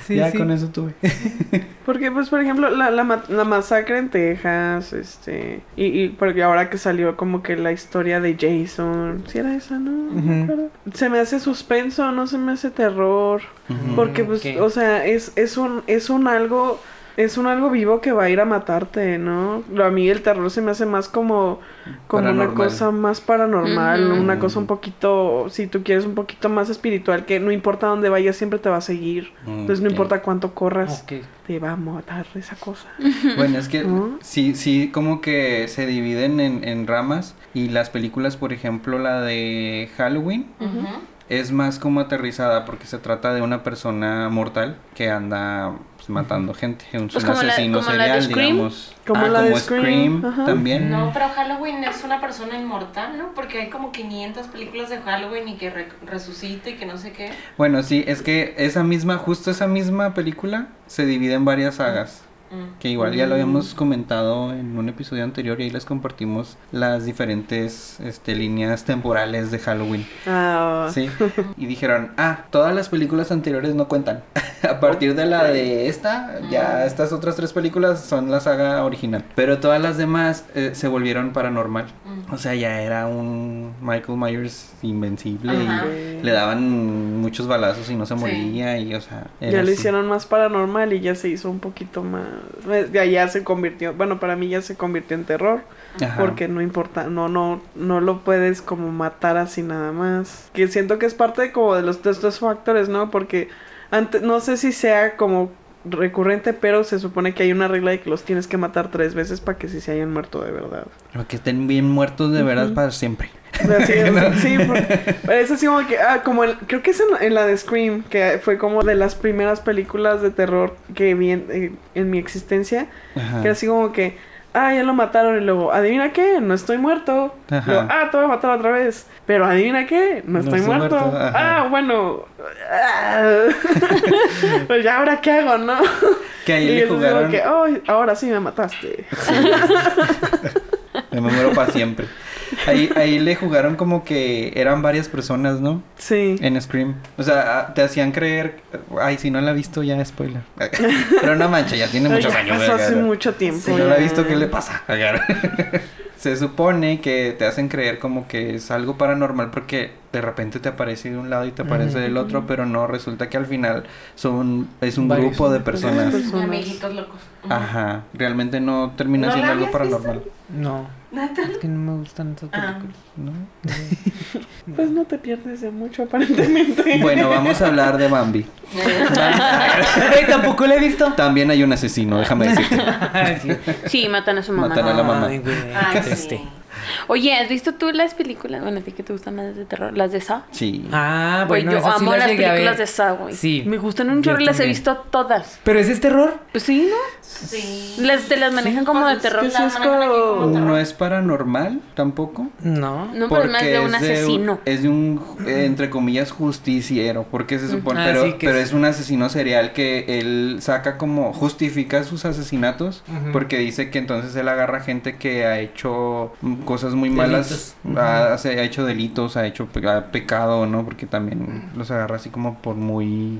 Sí, ya sí. con eso tuve. [LAUGHS] Porque, pues, por ejemplo, la, la, la masacre en Texas, este... Y, y porque ahora que salió como que la historia de Jason... ¿Sí era esa, no? Ujú. acuerdo. Se me hace suspenso, no se me hace terror. Ujú. Porque, pues, ok. o sea, es, es un... Es un algo... Es un algo vivo que va a ir a matarte, ¿no? Lo- A mí el terror se me hace más como... Como una cosa más paranormal. Una cosa un poquito... Si tú quieres un poquito más espiritual, que no importa dónde vayas, siempre te va a seguir. Entonces no importa cuánto corras te va a matar esa cosa. [LAUGHS] Bueno, es que ¿No? sí, sí, como que se dividen en, en ramas y las películas, por ejemplo, la de Halloween Ujú. Es más como aterrizada porque se trata de una persona mortal que anda pues, matando gente, un Pues como la- asesino como la de serial, digamos. Como Ah, la de como Scream, también. No, pero Halloween es una persona inmortal, ¿no? Porque hay como 500 películas de Halloween y que re- resucita y que no sé qué. Bueno, sí, es que esa misma, justo esa misma película se divide en varias sagas. Mm. Que igual ya lo habíamos comentado en un episodio anterior y ahí les compartimos las diferentes este, líneas temporales de Halloween. Ah, Sí. Y dijeron, ah, todas las películas anteriores no cuentan. [LAUGHS] A partir de la de esta, ya estas otras tres películas son la saga original. Pero todas las demás eh, se volvieron paranormal. Mm. O sea, ya era un Michael Myers invencible Ajá. y le daban muchos balazos y no se Sí. moría y, o sea... ya lo así. hicieron más paranormal y ya se hizo un poquito más. Pues, Ya, ya se convirtió, bueno, para mí ya se convirtió en terror. Ajá. Porque no importa, no, no, no lo puedes como matar así nada más. Que siento que es parte de como de los de estos factores, ¿no? Porque antes, no sé si sea como recurrente, pero se supone que hay una regla de que los tienes que matar tres veces para que sí se hayan muerto de verdad. Pero que estén bien muertos de verdad para siempre. [LAUGHS] Sí, es así como que, ah, como el- creo que es en, en la de Scream, que fue como de las primeras películas de terror que vi en, eh, en mi existencia, Ajá. que así como que, ah, ya lo mataron y luego, adivina qué, no estoy muerto. Luego, ah, te voy a matar otra vez, pero adivina qué, no No estoy muerto. Ah, bueno, [LAUGHS] pues ya ahora qué hago, ¿no? Que ahí y le jugaron... que, oh, ahora sí me mataste. [LAUGHS] Me muero para siempre. Ahí, ahí le jugaron como que eran varias personas, ¿no? Sí. En Scream. O sea, ah, te hacían creer. Ay, si no la ha visto, ya spoiler. [LAUGHS] Pero no mancha, ya tiene muchos Ya años. pasó hace mucho tiempo. Si no la ha ya. visto, ¿qué le pasa? [LAUGHS] Se supone que te hacen creer como que es algo paranormal porque de repente te aparece de un lado y te aparece del otro, pero no, resulta que al final son es un Varios. grupo de personas. Personas. Amiguitos locos. Ajá, realmente no termina ¿No siendo algo visto? paranormal. No, ¿Neta? es que no me gustan esas Ah. películas. ¿no? [LAUGHS] Pues no te pierdes de mucho, aparentemente. Bueno, vamos a hablar de Bambi. [LAUGHS] Ay, tampoco la he visto. También hay un asesino, déjame decirte. [LAUGHS] sí. Matan a su mamá. Matan a la mamá. Ay, güey, Ay, qué sí. Oye, ¿has visto tú las películas? Bueno, a ti que te gustan más de terror. Las de Saw. Sí. Ah, Güey, bueno, yo esas sí amo las películas de Saw, güey. Sí. Me gustan un chorro y las he visto todas. ¿Pero ese es terror? Pues sí, ¿no? Sí. Las, te las manejan como de Pues, terror. que sí es aquí como terror. No es paranormal tampoco. No. No, pero es más de un asesino. es de un, entre comillas, justiciero. Porque se supone. Ah, pero sí, que pero es- es un asesino serial que él saca como. Justifica sus asesinatos. Porque dice que entonces él agarra gente que ha hecho. Cosas muy malas, ha, ha hecho delitos, ha hecho ha pecado, ¿no? Porque también los agarra así como por muy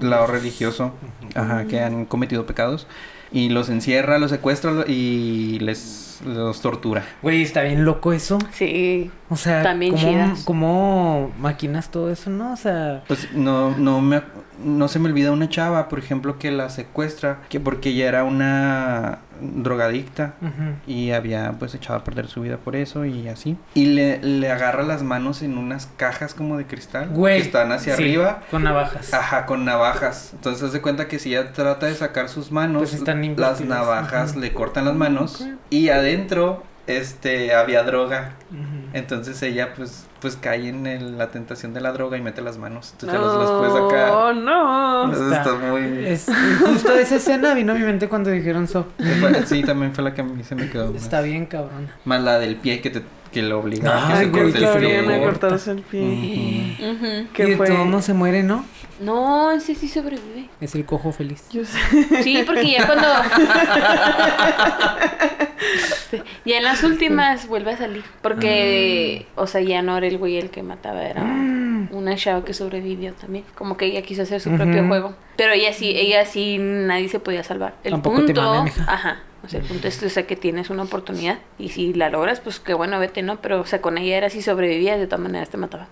lado religioso, ajá, que han cometido pecados. Y los encierra, los secuestra y les los tortura. Güey, está bien loco eso. Sí. O sea, También ¿cómo, chidas. ¿cómo maquinas todo eso, no? O sea, Pues no, no me ac- no se me olvida una chava, por ejemplo, que la secuestra, que porque ella era una drogadicta ujú. y había pues echado a perder su vida por eso y así. Y le, le agarra las manos en unas cajas como de cristal güey. que están hacia sí, arriba. Con navajas. Ajá, con navajas. Entonces se cuenta que si ella trata de sacar sus manos, Pues están las navajas le cortan las manos y adentro este había droga. Entonces ella pues pues cae en el- la tentación de la droga y mete las manos. Entonces ya las, las puede sacar. Oh, no. Entonces está muy Es, justo esa escena vino a mi mente cuando dijeron so. Sí, también fue la que a mí se me quedó. Más, Está bien, cabrón. más la del pie que te que lo obliga a que se corte Que el pie. a cortarse el pie. Y ¿Qué de fue? todo no se muere, ¿no? No, ese sí sobrevive. Es el cojo feliz. Yo sé. Sí, porque ya cuando. [LAUGHS] ya en las últimas vuelve a salir. Porque, o sea, ya no era el güey el que mataba, era una chava que sobrevivió también. Como que ella quiso hacer su propio Ujú. juego. Pero ella sí, ella sí, nadie se podía salvar. El Tampoco te punto. mames, mija. Ajá. O sea, el punto es, o sea, que tienes una oportunidad. Y si la logras, pues qué bueno, vete, ¿no? Pero, o sea, con ella era si sobrevivías, de todas maneras te mataba.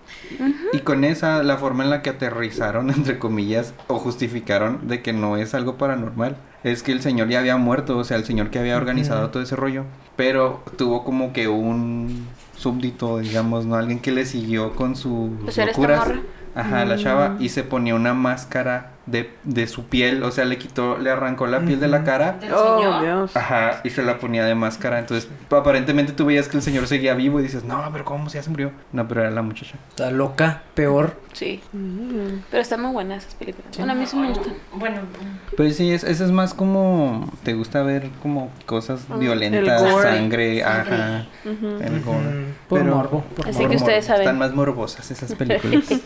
Y con esa, la forma en la que aterrizaron, [LAUGHS] entre comillas, o justificaron de que no es algo paranormal, es que el señor ya había muerto, o sea, el señor que había organizado Ujú. todo ese rollo, pero tuvo como que un súbdito, digamos, ¿no? Alguien que le siguió con sus Pues locuras. Ajá, la chava, y se ponía una máscara de, de su piel, o sea, le quitó, le arrancó la piel de la cara. Del Oh, señor. Dios. Ajá, y se la ponía de máscara. Entonces, aparentemente tú veías que el señor seguía vivo y dices, no, pero ¿cómo? Si ya se murió. No, pero era la muchacha. Está loca, peor. Sí. Mm. Pero están muy buenas esas películas. Bueno, a mí sí me gustan. Bueno, Pues sí, es, eso es más como. ¿Te gusta ver como cosas violentas, gore. sangre? Ajá. Ujú. El gore. Por Pero- morbo. Por Así morbo. que ustedes saben. Están más morbosas esas películas. [LAUGHS]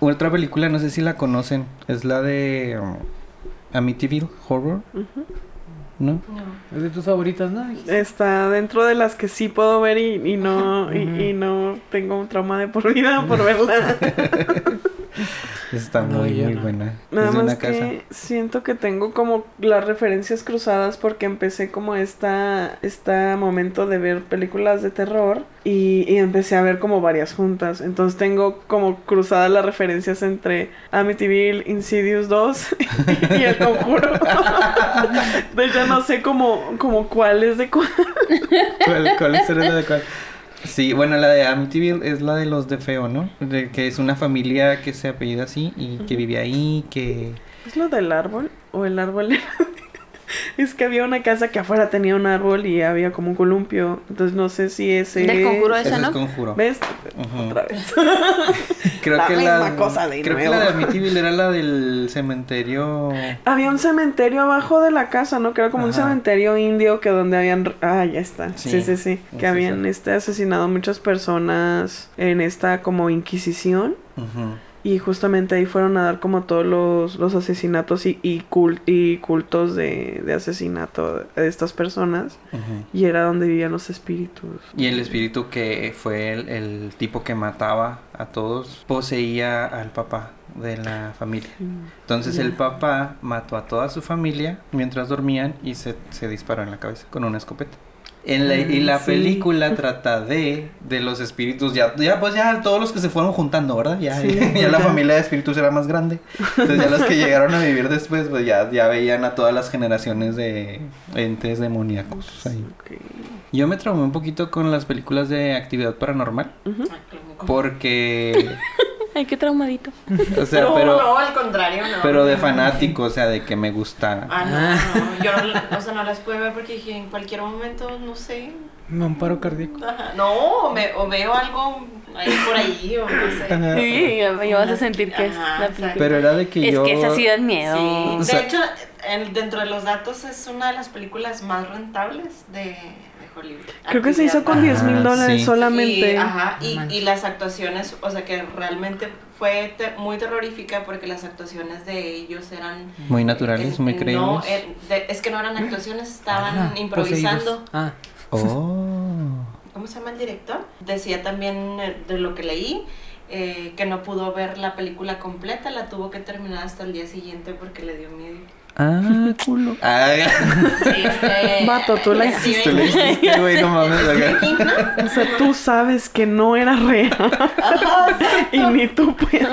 Otra película, no sé si la conocen, es la de um, Amityville Horror, Ujú. ¿no? no. Es de tus favoritas, ¿no? Está dentro de las que sí puedo ver y, y no y, Ujú. y no tengo un trauma de por vida por verla. [LAUGHS] [LAUGHS] Está No, muy, muy no. buena. Nada más una que casa. siento que tengo como las referencias cruzadas porque empecé como esta, este momento de ver películas de terror y, y empecé a ver como varias juntas. Entonces tengo como cruzadas las referencias entre Amityville, Insidious 2 [LAUGHS] y El Conjuro. [LAUGHS] Entonces ya no sé como, como cuál es de cuál. ¿Cuál, cuál es la de cuál? Sí, bueno, la de Amityville es la de los de feo, ¿no? De que es una familia que se apellida así y que vive ahí, que... ¿Es lo del árbol? ¿O el árbol era- [LAUGHS] Es que había una casa que afuera tenía un árbol y había como un columpio. Entonces no sé si ese. Del conjuro Ese es ¿no? conjuro. ¿Ves? Otra vez. [LAUGHS] Creo La que misma la cosa de creo que la de [LAUGHS] Amityville era la del cementerio. Había un cementerio abajo de la casa, ¿no? Que era como un Ajá. cementerio indio que donde habían... Ah, ya está. Sí, Sí. sí, Que habían sí. este asesinado muchas personas en esta como inquisición. Ujú. Y justamente ahí fueron a dar como todos los, los asesinatos y, y, cul- y cultos de, de asesinato de estas personas. Y era donde vivían los espíritus. Y el espíritu que fue el, el tipo que mataba a todos poseía al papá de la familia. Entonces el papá mató a toda su familia mientras dormían y se, se disparó en la cabeza con una escopeta. En la, y la Sí. película trata de, de los espíritus, ya, ya pues ya todos los que se fueron juntando, ¿verdad? Ya, Sí, [LAUGHS] ya la familia de espíritus era más grande. Entonces ya los que llegaron a vivir después, pues ya, ya veían a todas las generaciones de entes demoníacos ahí. Yo me traumé un poquito con las películas de actividad paranormal. Qué loco. Porque, [LAUGHS] Ay, qué traumadito. o sea, no, pero, no, al contrario, no. pero de fanático, o sea, de que me gusta. Ah, no, no, yo no, la- o sea, no las pude ver porque dije, en cualquier momento, no sé. Me un paro cardíaco. Ajá, No, o, me- o veo algo ahí por ahí, o no sé. Ajá. Sí, ya vas a sentir que es Ajá, la exacto. película. Pero era de que es yo... que esa sí da miedo. Sí, O de sea- hecho, en- dentro de los datos es una de las películas más rentables de, de Hollywood. Creo que se hizo con Actividad 10 mil dólares sí. solamente. Y, ajá, y, y las actuaciones, o sea que realmente fue te- muy terrorífica porque las actuaciones de ellos eran... Muy naturales, eh, muy no, creíbles. eh, de- es que no eran actuaciones, estaban Ah, improvisando. poseídos. Ah, Oh. [LAUGHS] ¿cómo se llama el director? Decía también eh, de lo que leí. eh, que no pudo ver la película completa, la tuvo que terminar hasta el día siguiente porque le dio miedo. Ah, culo. [LAUGHS] Ah, este, Vato, tú la Stephen tú King. hiciste, güey, no mames. O sea, tú sabes que no era real. y ni tú puedes.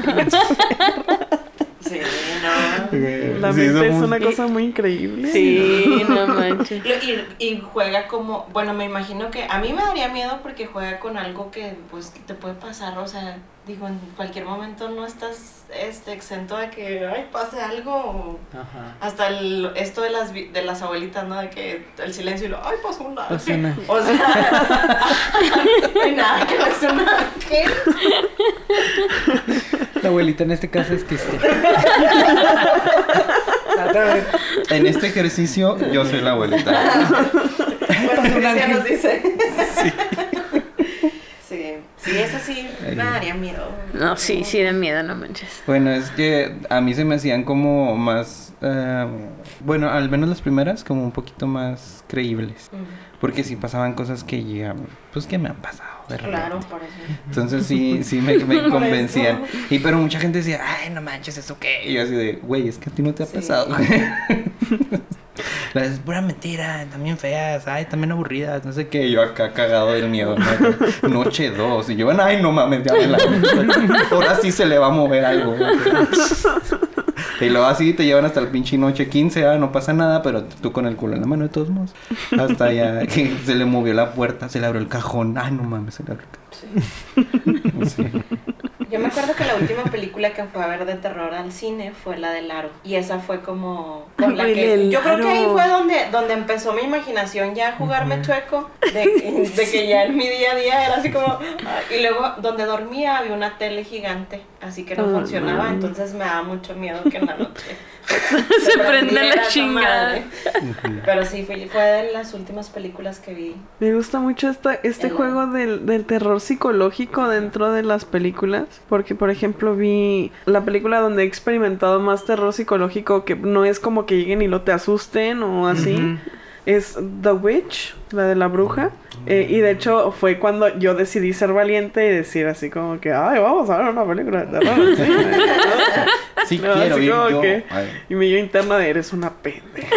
Sí, no. La Sí, mente es una cosa muy increíble. Sí, no manches. Y, y juega como, bueno, me imagino que a mí me daría miedo porque juega con algo que pues te puede pasar, o sea, digo, en cualquier momento no estás este, exento de que, ay, pase algo. o Ajá. Hasta el, esto de las, vi- de las abuelitas, ¿no? De que el silencio y lo, ay, pasó un ángel. Pasó una- [LAUGHS] O sea, [LAUGHS] no hay nada que pasó un ángel. La abuelita en este caso es este. Vez. En este ejercicio, yo soy la abuelita. [LAUGHS] Bueno, Pasó un Cristian ángel. nos dice. Sí, sí, eso sí me daría miedo. No, sí, sí da miedo, no manches. Bueno, es que a mí se me hacían como más. eh, bueno, al menos las primeras, como un poquito más creíbles. Porque sí pasaban cosas que llegaban. Pues que me han pasado. De repente. Claro, por eso. Entonces sí, sí me, [LAUGHS] convencían. Y pero mucha gente decía, ay, no manches, ¿eso qué? Y yo así de, güey, es que a ti no te ha Sí. pasado. [LAUGHS] Las es pura mentira, también feas, ay, también aburridas, no sé qué. Y yo acá cagado del miedo, ¿no? Noche 2. Y yo, ay, no mames, ya me la... [LAUGHS] Ahora sí se le va a mover algo. Y luego así te llevan hasta el pinche noche 15, ah, no pasa nada, pero tú con el culo en la mano de todos modos. Hasta ya que se le movió la puerta, se le abrió el cajón. Ay, no mames, se le abrió el cajón. Sí. Yo me acuerdo que la última película que fue a ver de terror al cine fue la del Aro. Y esa fue como con la que yo creo que ahí fue donde, donde empezó mi imaginación ya a jugarme chueco. De, [LAUGHS] que- de que ya en mi día a día era así como. Y luego donde dormía había una tele gigante. Así que no Ah, funcionaba. Entonces me daba mucho miedo que en la noche. [LAUGHS] Se prende prendiera la chingada. Pero sí, fue, fue de las últimas películas que vi. Me gusta mucho esta, este El- juego del, del terror psicológico dentro de las películas. Porque, por ejemplo, vi la película donde he experimentado más terror psicológico que no es como que lleguen y lo te asusten o así. Es The Witch, la de la bruja. Eh, y de hecho fue cuando yo decidí ser valiente y decir así como que, ay, vamos a ver una película de terror. [LAUGHS] al cine". Sí No, quiero ir yo. que-. Y mi yo interna de eres una pendeja.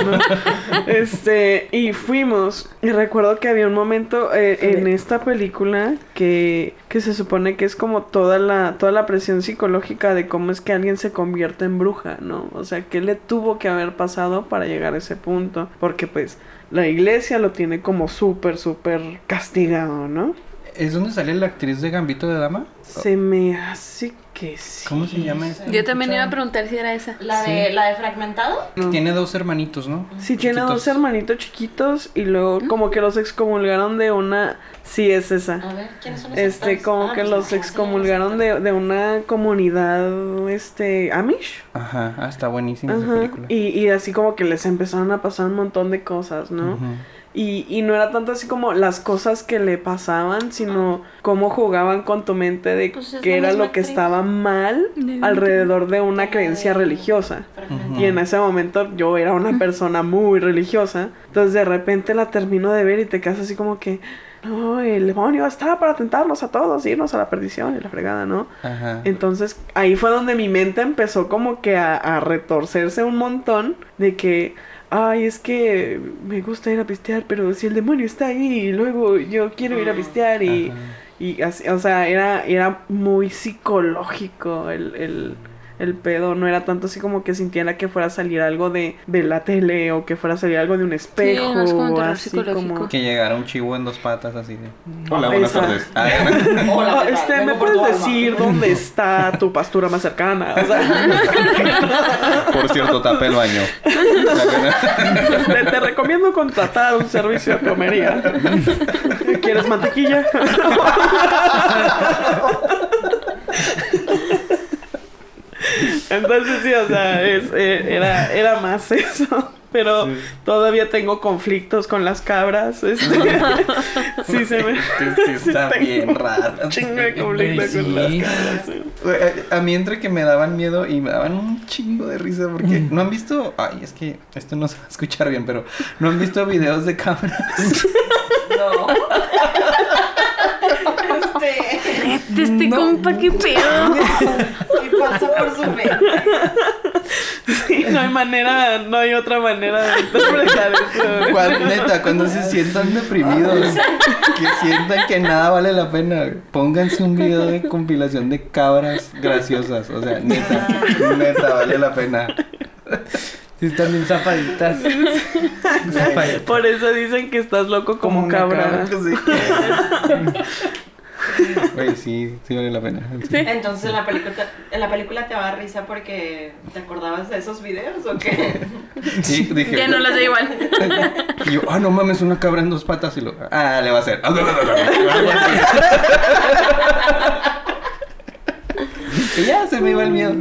[LAUGHS] este, y fuimos. Y recuerdo que había un momento eh, en esta película que, que se supone que es como toda la, toda la presión psicológica de cómo es que alguien se convierte en bruja, ¿no? O sea, qué le tuvo que haber pasado para llegar a ese punto. Porque pues la iglesia lo tiene como súper, súper castigado, ¿no? ¿Es donde sale la actriz de Gambito de Dama? Se me hace que sí. ¿Cómo se llama esta? Yo también iba a preguntar si era esa. La de, la de Fragmentado. Tiene dos hermanitos, ¿no? Sí, tiene dos hermanitos chiquitos y luego como que los excomulgaron de una... Sí, es esa. A ver, ¿quiénes son los Este, como Ah, que pues, los excomulgaron de, de una comunidad, este, Amish. Ajá, ah, está buenísima esa película. Y, y así como que les empezaron a pasar un montón de cosas, ¿no? Ujú. Y, y no era tanto así como las cosas que le pasaban, sino cómo jugaban con tu mente de Pues es qué era lo que estaba mal alrededor de una creencia religiosa. Y en ese momento yo era una persona muy religiosa. Entonces de repente la termino de ver y te quedas así como que, no, el demonio está para tentarlos a todos, irnos a la perdición y la fregada, ¿no? Ajá. Entonces ahí fue donde mi mente empezó como que a, a retorcerse un montón de que, ay, es que me gusta ir a pistear, pero si el demonio está ahí y luego yo quiero ir a pistear y... Y así, o sea, era, era muy psicológico el, el, el pedo. No era tanto así como que sintiera que fuera a salir algo de, de la tele o que fuera a salir algo de un espejo. no es como así como... Que llegara un chivo en dos patas así de... Hola, buenas esa. tardes. Ah, [LAUGHS] Hola, Ah, ¿qué tal? este, ¿me Vengo puedes decir dónde está tu pastura más cercana? O sea, [LAUGHS] Por cierto, tapé el baño. [LAUGHS] te, te recomiendo contratar un servicio de plomería. ¿Quieres mantequilla? Entonces sí, o sea, es, eh, era, era más [LAUGHS] eso. Pero todavía tengo conflictos con las cabras. Este, [LAUGHS] sí, se me... [LAUGHS] Sí, está bien raro. un Chingo de conflicto Sí. con las cabras. sí. Eh, A mí entre que me daban miedo y me daban un chingo de risa porque no han visto, ay, es que esto no se va a escuchar bien, pero no han visto videos de cámaras No. Este, Este compa, qué pedo. ¿Qué pasa por su mente? Sí, no hay manera, no hay otra manera de interpretar eso. Cuando, neta, cuando se sientan deprimidos, que sientan que nada vale la pena, pónganse un video de compilación de cabras graciosas. O sea, neta, neta, vale la pena. Sí, están bien zafaditas. Por eso dicen que estás loco como, cabra. Sí. [LAUGHS] [LAUGHS] Güey, sí, sí vale la pena. Sí. Entonces en la película en la película te daba risa porque te acordabas de esos videos o qué? [LAUGHS] Sí, dije. Ya no las veo igual. [LAUGHS] Y yo, ah, no mames, una cabra en dos patas. Y lo, ah, le va a hacer. Y ya se me iba el miedo.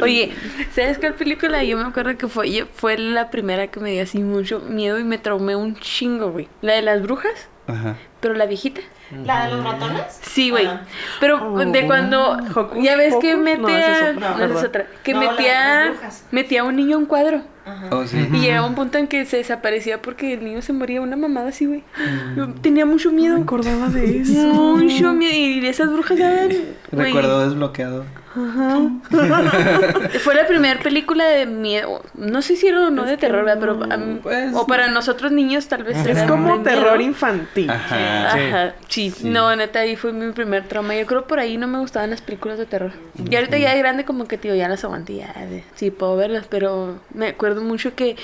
Oye, ¿sabes cuál película? Yo me acuerdo que fue, fue la primera que me dio así mucho miedo y me traumé un chingo, güey. La de las brujas, Ajá. pero la viejita. ¿La de los ratones? Sí, güey. Ah. Pero de cuando. Ya ves que Pocus. mete No, esa es a. otra, no, esa es perdón. otra. Que metía. Metía a un niño a un cuadro. Ajá. Oh, sí. Y llegaba un punto en que se desaparecía porque el niño se moría. Una mamada así, güey. Yo tenía mucho miedo. No me acordaba de eso. Mucho miedo. Y esas brujas güey, Recuerdo desbloqueado. Fue la primera película de miedo. No sé si era o no de terror, ¿verdad? Pero. a mí- pues- o para nosotros niños, tal vez. Es como de terror miedo. infantil. Ajá. Ajá, sí. Sí. No, neta, ahí fue mi primer trauma. Yo creo por ahí no me gustaban las películas de terror. Y ahorita ya de grande como que, tío, ya las aguanté, ya, sí, puedo verlas, pero me acuerdo mucho que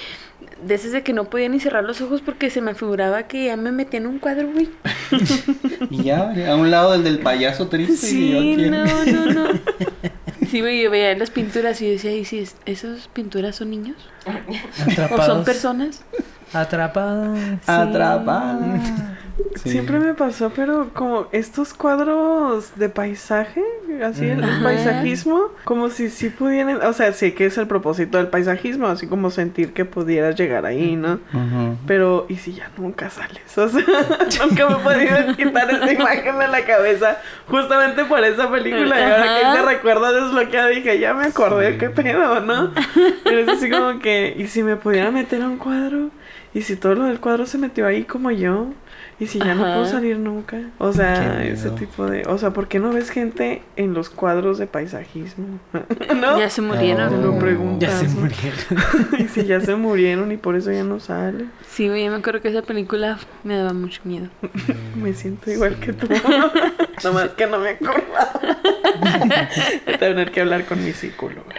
de esas de que no podía ni cerrar los ojos porque se me figuraba que ya me metía en un cuadro, güey. [LAUGHS] Y ya, a un lado del del payaso triste. y yo Sí, no, no, no. [LAUGHS] Sí, güey, yo veía las pinturas y yo decía, ¿y si es- esas pinturas son niños? ¿O Atrapados. son personas? Atrapados. Atrapada. Sí. Siempre me pasó, pero como estos cuadros de paisaje, así el Ajá. paisajismo, como si sí pudieran, o sea, sé que es el propósito del paisajismo, así como sentir que pudieras llegar ahí, ¿no? Pero, ¿y si ya nunca sales? O sea, [LAUGHS] nunca me he podido quitar esa imagen de la cabeza justamente por esa película. Y ahora que ese recuerdo desbloqueado dije, ya me acordé, qué pedo, ¿no? Pero es así como que, ¿y si me pudiera meter a un cuadro? ¿Y si todo lo del cuadro se metió ahí como yo? ¿Y si ya no puedo salir nunca? O sea, ese tipo de... O sea, ¿por qué no ves gente en los cuadros de paisajismo? [LAUGHS] ¿No? Ya se murieron. Se lo preguntas. Ya se ¿no? murieron. [LAUGHS] y si ya se murieron y por eso ya no sale. Sí, güey, yo me acuerdo que esa película me daba mucho miedo. [LAUGHS] Me siento igual que tú. Nomás que no me acordaba. Voy a tener que hablar con mi psicóloga.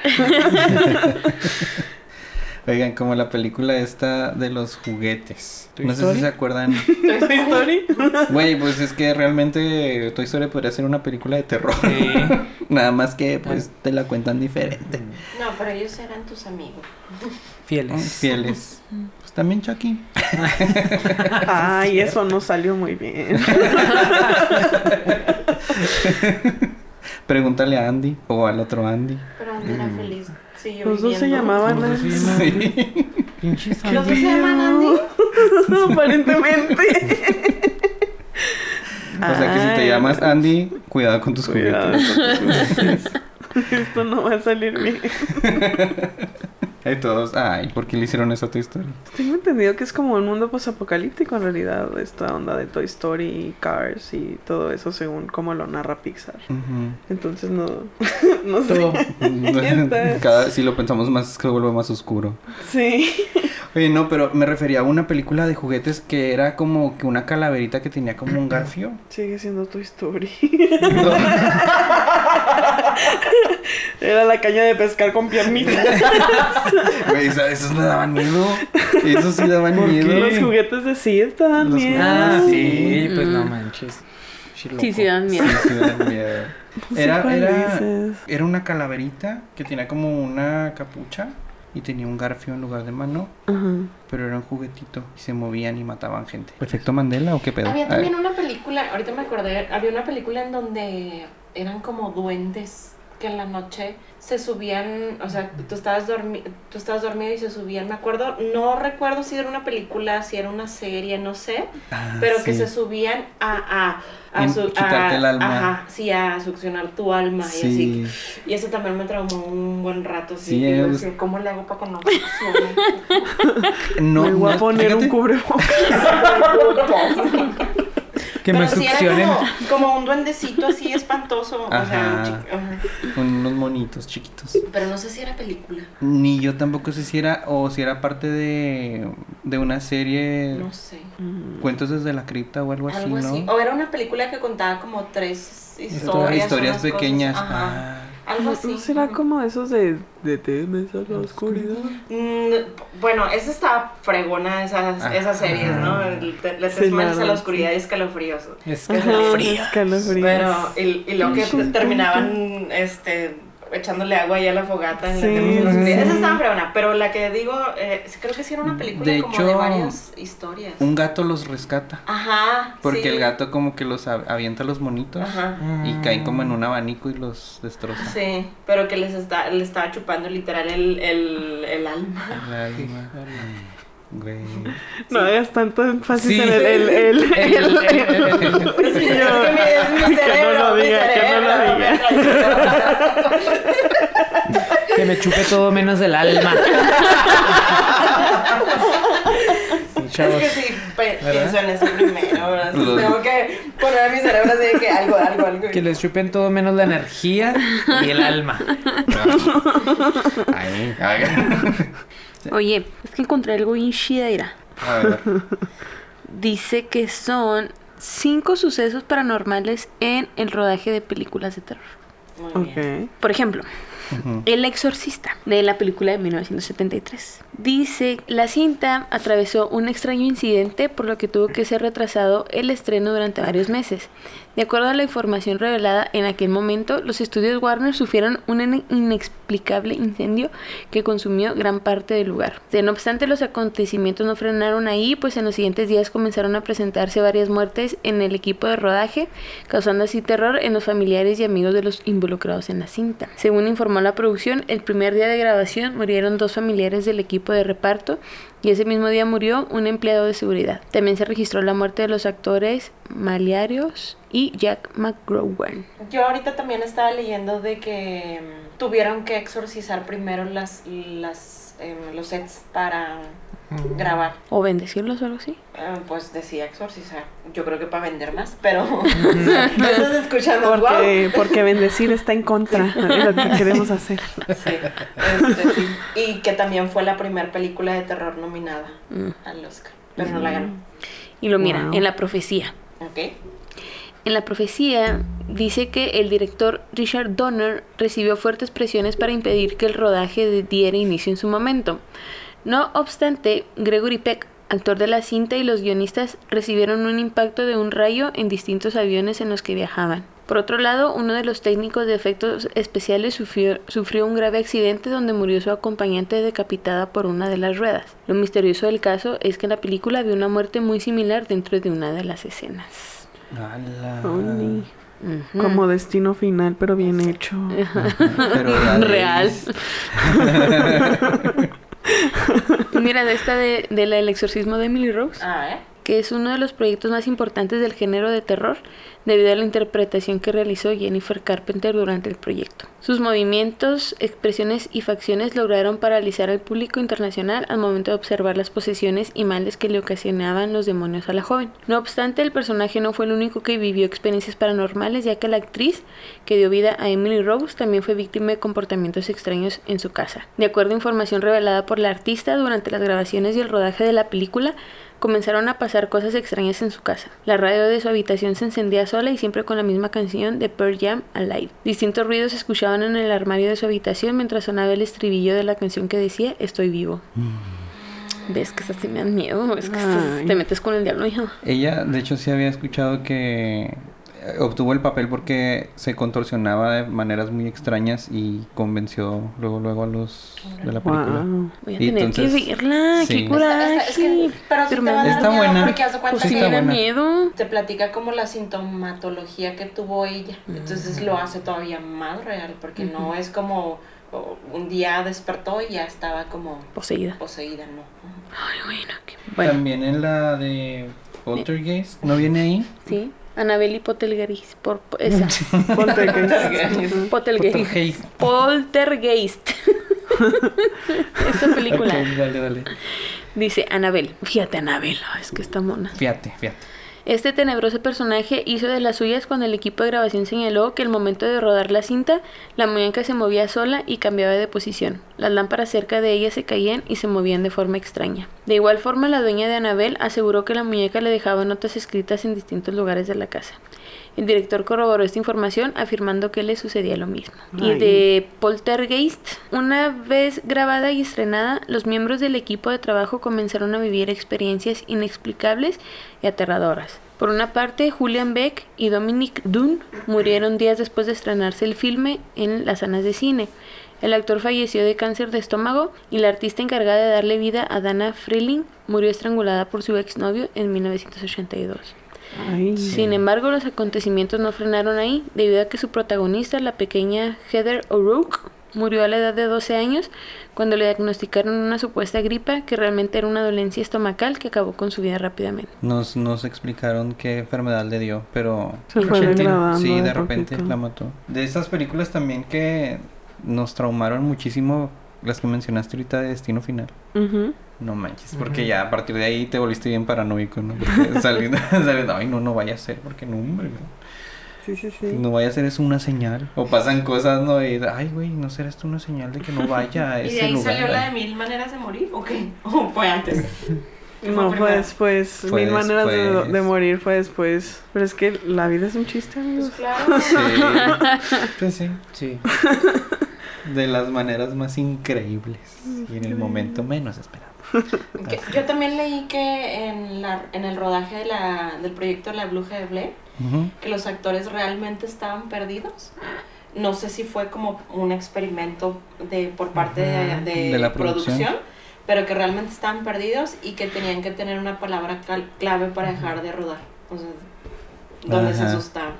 Oigan, como la película esta de los juguetes. ¿Toy No sé si se acuerdan. [LAUGHS] ¿Toy Story? [LAUGHS] Güey, pues es que realmente Toy Story podría ser una película de terror. Sí. [LAUGHS] Nada más que pues te la cuentan diferente. No, pero ellos eran tus amigos. Fieles. Fieles. Pues también Chucky. Ay, eso no salió muy bien. Pregúntale a Andy o al otro Andy. Pero Andy era feliz. Los dos se llamaban llaman- Pinches ¿Los dos se llaman Andy? [LAUGHS] Aparentemente. O sea que si te llamas Andy, cuidado con tus juguetes. [LAUGHS] Esto no va a salir bien. [LAUGHS] Y todos, ay, ¿por qué le hicieron eso a Toy Story? Tengo entendido que es como un mundo posapocalíptico en realidad, esta onda de Toy Story y Cars y todo eso según cómo lo narra Pixar. Entonces no, [LAUGHS] no sé. Todo. [LAUGHS] Está- Cada, si lo pensamos más, se vuelve más oscuro. Sí. Oye, no, pero me refería a una película de juguetes que era como que una calaverita que tenía como un garfio. Sigue siendo Toy Story. [LAUGHS] Era la caña de pescar con piernitas. [LAUGHS] Güey, esos me daban miedo. Esos sí daban ¿Por miedo. qué? Los juguetes de Sid te dan Los- miedo. Ah, sí, pues no Mm. manches. Sí, sí, dan miedo. Sí, sí daban miedo. No sé Era, era, era una calaverita que tenía como una capucha y tenía un garfio en lugar de mano, Ajá. pero era un juguetito y se movían y mataban gente. ¿Efecto Mandela o qué pedo? Había también una película, ahorita me acordé, había una película en donde eran como duendes. Que en la noche se subían, o sea, tú estabas, dormi tú estabas dormido y se subían, me acuerdo, no recuerdo si era una película, si era una serie, no sé, Ah, pero que se subían a, a, a, su- quitarte a- el alma. Ajá, sí, a succionar tu alma y Sí. así. Y eso también me traumó un buen rato, sí, Sí, es- ¿cómo le hago para que no? [LAUGHS] No, Me voy a poner un fíjate, cubrebocas. [LAUGHS] [LAUGHS] Que me Pero sí era succionen. como, como un duendecito así espantoso, o sea, Ajá. chi- ajá. unos monitos chiquitos. pero no sé si era película, Ni yo tampoco sé si era o si era parte de, de una serie no sé. Cuentos desde la cripta o algo, Algo así, así. ¿no? O era una película que contaba como tres historias. Historias, cosas, pequeñas. ajá. Ah. Algo así. ¿No será como esos de, de temes a la oscuridad? Mm, bueno, esa estaba fregona, esas, Ajá. esas series, ¿no? Le Sí, manos a la oscuridad y escalofríos. Es que Ajá, escalofríos. Pero, y, y lo que te- terminaban, este, echándole agua ahí a la fogata en Sí, la sí. Esa estaba fregona, pero la que digo, eh, creo que sí era una película De como hecho, de varias historias. Un gato los rescata. Ajá. Porque sí. el gato como que los avienta a los monitos Ajá. y Mm. caen como en un abanico y los destroza. Sí, pero que les está, le estaba chupando literal el, el, el alma. El alma. Güey. No hagas tanto énfasis Sí. en el... el, el, [LAUGHS] el- El- el- el- el- Yo- Es que no cerebro, lo diga, que no lo diga. Que me chupe todo menos el alma. Sí, Es chavos. que sí, pienso en eso primero, Tengo que poner a mi cerebro así de que algo, algo, algo. Que les chupen todo menos la energía y el alma. [LAUGHS] Ay, ay. Oye, es que encontré algo bien chida, mira. A ver. [LAUGHS] Dice que son cinco sucesos paranormales en el rodaje de películas de terror. Muy bien. Por ejemplo. El Exorcista, de la película de 1973. Dice, la cinta atravesó un extraño incidente por lo que tuvo que ser retrasado el estreno durante varios meses. De acuerdo a la información revelada en aquel momento, los estudios Warner sufrieron un in- inexplicable incendio que consumió gran parte del lugar. No obstante, los acontecimientos no frenaron ahí, pues en los siguientes días comenzaron a presentarse varias muertes en el equipo de rodaje, causando así terror en los familiares y amigos de los involucrados en la cinta. Según informó la producción, el primer día de grabación murieron dos familiares del equipo de reparto y ese mismo día murió un empleado de seguridad. También se registró la muerte de los actores Maliarios y Jack McGrowan. Yo ahorita también estaba leyendo de que mm, tuvieron que exorcizar primero las, las, em, los sets para grabar. O bendecirlos o algo así. Eh, pues decía exorcizar. Yo creo que para vender más, pero [LAUGHS] [LAUGHS] no estás escuchando. wow. Porque, porque bendecir está en contra de lo que queremos hacer. Sí, este, sí. Y que también fue la primera película de terror nominada Mm. al Oscar, pero no la ganó. Y lo mira, Wow. en la profecía. ¿Ok? En la profecía dice que el director Richard Donner recibió fuertes presiones para impedir que el rodaje diera inicio en su momento. No obstante, Gregory Peck, actor de la cinta y los guionistas recibieron un impacto de un rayo en distintos aviones en los que viajaban. Por otro lado, uno de los técnicos de efectos especiales sufrió, sufrió un grave accidente donde murió su acompañante decapitada por una de las ruedas. Lo misterioso del caso es que en la película había una muerte muy similar dentro de una de las escenas. Ala. Oni. Ujú. Como destino final, pero bien hecho. [LAUGHS] Pero Real. [LAUGHS] [LAUGHS] [LAUGHS] Mira, de esta de, de la El exorcismo de Emily Rose, Ah, ¿eh? que es uno de los proyectos más importantes del género de terror debido a la interpretación que realizó Jennifer Carpenter durante el proyecto. Sus movimientos, expresiones y facciones lograron paralizar al público internacional al momento de observar las posesiones y males que le ocasionaban los demonios a la joven. No obstante, el personaje no fue el único que vivió experiencias paranormales, ya que la actriz que dio vida a Emily Rose también fue víctima de comportamientos extraños en su casa. De acuerdo a información revelada por la artista durante las grabaciones y el rodaje de la película, comenzaron a pasar cosas extrañas en su casa. La radio de su habitación se encendía sola y siempre con la misma canción de Pearl Jam Alive. Distintos ruidos se escuchaban en el armario de su habitación mientras sonaba el estribillo de la canción que decía Estoy vivo. ¿Ves que esas sí me dan miedo? Es que te metes con el diablo, hijo. Ella, de hecho, sí había escuchado que obtuvo el papel porque se contorsionaba de maneras muy extrañas y convenció luego luego a los de la película. Wow. Voy a Y tener entonces- que verla. sí. ¡Qué coraje! Está- es que- pero sí Pero te me va a dar Está miedo buena. porque haz de cuenta Pues que buena. miedo. te platica como la sintomatología que tuvo ella. Entonces lo hace todavía más real porque no es como un día despertó y ya estaba como Poseída. poseída, ¿no? Ay, bueno. qué- Bueno, También en la de Poltergeist, ¿no viene ahí? sí. Anabel y [LAUGHS] Poltergeist. Por, esa. Poltergeist. Poltergeist. Poltergeist. Poltergeist. esa película. Ok, dale, dale. Dice Anabel. Fíjate, Anabel. Ay, es que está mona. Fíjate, fíjate. Este tenebroso personaje hizo de las suyas cuando el equipo de grabación señaló que al momento de rodar la cinta, la muñeca se movía sola y cambiaba de posición. Las lámparas cerca de ella se caían y se movían de forma extraña. De igual forma, la dueña de Anabel aseguró que la muñeca le dejaba notas escritas en distintos lugares de la casa. El director corroboró esta información afirmando que le sucedía lo mismo. Y de Poltergeist, una vez grabada y estrenada, los miembros del equipo de trabajo comenzaron a vivir experiencias inexplicables y aterradoras. Por una parte, Julian Beck y Dominic Dunn murieron días después de estrenarse el filme en las salas de cine. El actor falleció de cáncer de estómago y la artista encargada de darle vida a Dana Freeling murió estrangulada por su exnovio en 1982. Ay. Sin embargo, los acontecimientos no frenaron ahí, debido a que su protagonista, la pequeña Heather O'Rourke, murió a la edad de 12 años cuando le diagnosticaron una supuesta gripa que realmente era una dolencia estomacal que acabó con su vida rápidamente. Nos, nos explicaron qué enfermedad le dio, pero Se fue sí, de de repente poquito. la mató. De esas películas también que nos traumaron muchísimo, las que mencionaste ahorita de Destino Final. Ujú. No manches, porque ya a partir de ahí te volviste bien paranoico, ¿no? Porque [LAUGHS] saliendo, [LAUGHS] saliendo, ay, no, no vaya a ser, porque no, hombre, no. Sí, sí, sí. No vaya a ser es una señal. O pasan cosas, ¿no? Y, ay, güey, ¿no será esto una señal de que no vaya a [LAUGHS] ¿Y de ese ahí lugar? salió la de mil maneras de morir? ¿O qué? ¿O fue antes? ¿Qué No, fue después. Fue Mil maneras de, después. de morir fue después. Pero es que la vida es un chiste, amigos. Pues claro. Sí, pues sí. Sí. De las maneras más increíbles. Y en el momento menos esperado. [LAUGHS] Que- yo también leí que en, la, en el rodaje de la, del proyecto La Bruja de Blair, que los actores realmente estaban perdidos. No sé si fue como un experimento de por parte de, de De la producción. producción, pero que realmente estaban perdidos y que tenían que tener una palabra clave para dejar de rodar. O sea, donde se asustaban.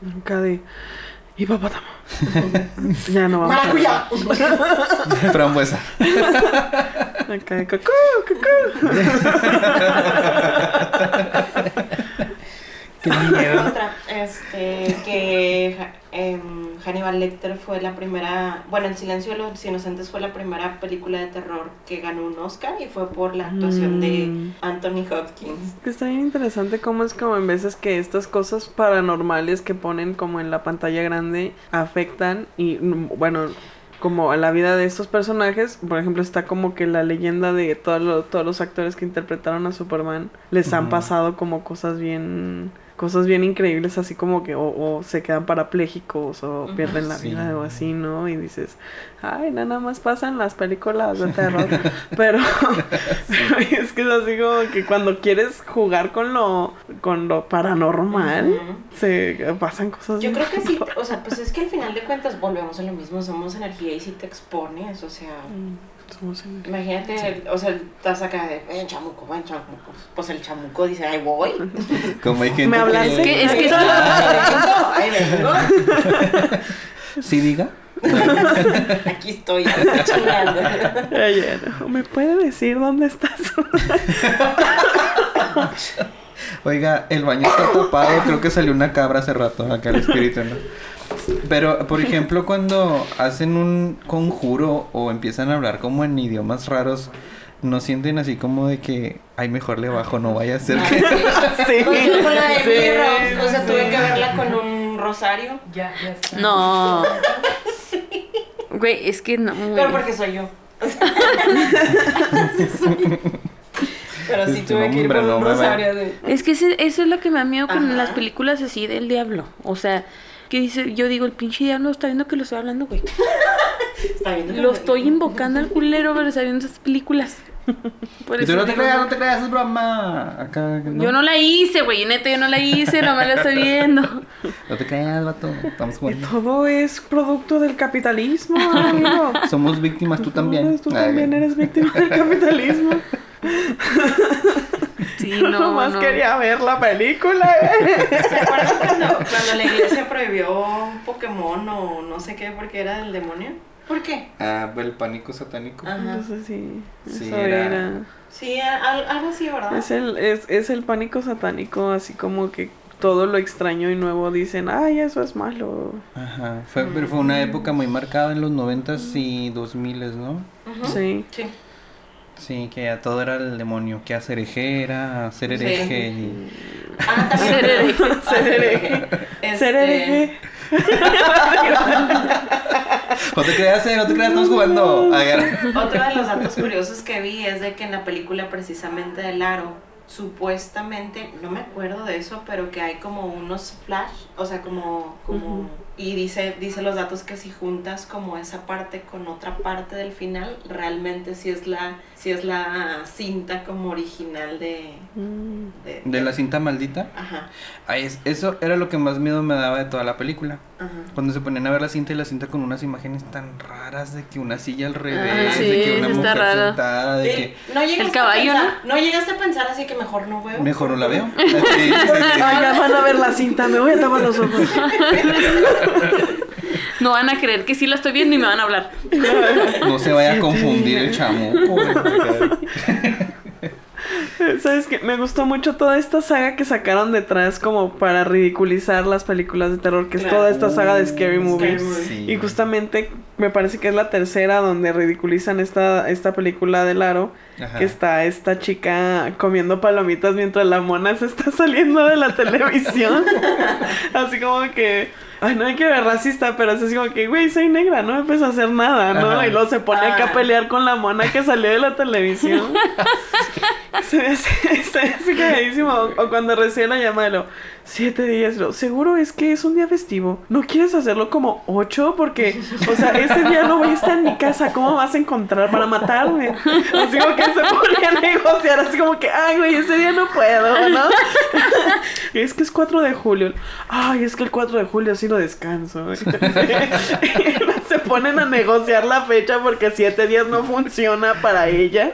Nunca de. Hipopótamo. ya no vamos. ¡Maracuyá! [LAUGHS] Frambuesa. De cucú, cucú. [LAUGHS] Qué miedo. Otra, este, que Em, Hannibal Lecter fue la primera, bueno, El silencio de los inocentes fue la primera película de terror que ganó un Oscar y fue por la actuación Mm. de Anthony Hopkins. Que está bien interesante cómo es como en veces que estas cosas paranormales que ponen como en la pantalla grande afectan y mm, bueno como a la vida de estos personajes, por ejemplo, está como que la leyenda de todos los, todos los actores que interpretaron a Superman les han pasado como cosas bien cosas bien increíbles así como que o, o se quedan parapléjicos o pierden la Sí. vida o así, ¿no? Y dices, ay, nada más pasan las películas de terror, [LAUGHS] pero pero [LAUGHS] es que es así como que cuando quieres jugar con lo con lo paranormal se pasan cosas Yo creo que sí, o sea, pues es que al final de cuentas volvemos a lo mismo, somos energía y si te expones, o sea, Somos imagínate, o sea, estás acá de, ven chamuco, ven chamuco, pues el chamuco dice, ay voy. [LAUGHS] Como hay gente ¿Me hablaste? que... Es que- es que- Ahí vengo, ahí [LAUGHS] vengo. Sí, diga. [LAUGHS] Aquí estoy, no. ¿Me puede decir dónde estás? Oiga, el baño está tapado. Creo que salió una cabra hace rato. Acá el espíritu, ¿no? Pero, por ejemplo, cuando hacen un conjuro o empiezan a hablar como en idiomas raros, ¿no sienten así como de que, ay, mejor le bajo, no vaya a ser que... [LAUGHS] sí. Yo con la de Sí, Emily Rose, o sea, tuve que verla con un rosario, Ya, ya está. No. Güey, es que no. güey. pero porque soy yo. [LAUGHS] Pero sí Este, tuve que ir con un rosario de... Es que ese- eso es lo que me da miedo con Ajá. las películas así del diablo. O sea, que dice, yo digo, el pinche diablo está viendo que lo estoy hablando, güey. [LAUGHS] Está viendo que Lo estoy invocando al culero, pero está viendo esas películas. [LAUGHS] Por tú no te digo, creas, no. te creas, es broma. Acá, Yo no la hice, güey, neta, yo no la hice, no me la estoy viendo. [LAUGHS] No te creas, vato. Estamos jugando. todo es producto del capitalismo, amigo. Somos víctimas, tú también. Tú Ay, también eres víctima del capitalismo. Sí, [LAUGHS] no, Nomás no. quería ver la película. eh. [LAUGHS] ¿Se acuerdan cuando, cuando la iglesia prohibió Pokémon o no sé qué porque era del demonio? ¿Por qué? Ah, el pánico satánico. Ajá. Entonces sí, Sí, eso era- era. Sí, al- algo así, ¿verdad? Es el, es, es el pánico satánico, así como que todo lo extraño y nuevo dicen, ay, eso es malo. Ajá. Fue, pero fue una época muy marcada en los noventas y dos miles, ¿no? Ujú. Sí. Sí. Sí, que ya todo era el demonio. Que hacer hereje, ser Sí. hereje. y- Ah, también. Ser hereje. [LAUGHS] Ser hereje. [LAUGHS] Este, Ser hereje. [LAUGHS] No te creas, eh, no te creas, estamos jugando. Otro de los datos curiosos que vi es de que en la película precisamente del aro, supuestamente, no me acuerdo de eso, pero que hay como unos flash, o sea, como, como, y dice, dice los datos que si juntas como esa parte con otra parte del final, realmente sí es la, sí es la cinta como original de, Mm. de, De la cinta maldita. Ajá, Ay, es- eso era lo que más miedo me daba de toda la película. ajá. Cuando se ponían a ver la cinta y la cinta con unas imágenes tan raras de que una silla al revés, sí, de que una está mujer raro. sentada, de Eh, que no llegaste El caballo, a pensar, ¿no? llegaste a pensar así que mejor no veo. mejor no la veo. [LAUGHS] Sí, sí, sí. Ay, ya van a ver la cinta, me voy a tapar los ojos. [LAUGHS] No van a creer que sí la estoy viendo y me van a hablar. No se vaya a confundir el chamuco. [LAUGHS] ¿Sabes qué? Me gustó mucho toda esta saga que sacaron detrás como para ridiculizar las películas de terror, que es toda esta saga de Scary Movies. Movie. Sí. Y justamente me parece que es la tercera donde ridiculizan esta, esta película del aro, Ajá. que está esta chica comiendo palomitas mientras la mona se está [LAUGHS] saliendo de la televisión. [LAUGHS] así como que, ay, no hay que ver racista, pero es así como que, güey, soy negra, no me puedes hacer nada, ¿no? Ajá. Y luego se pone acá a Ah. pelear con la mona que salió de la televisión. [LAUGHS] Se me hace, se. O, o cuando recién la llama, lo, siete días, lo, seguro es que es un día festivo. ¿No quieres hacerlo como ocho? Porque, o sea, ese día no voy a estar en mi casa. ¿Cómo vas a encontrar para matarme? Así como que se pone a negociar, así como que, ay, güey, ese día no puedo, ¿no? [LAUGHS] es que es 4 de julio. Ay, es que el 4 de julio sí lo descanso. [LAUGHS] se ponen a negociar la fecha porque siete días no funciona para ella.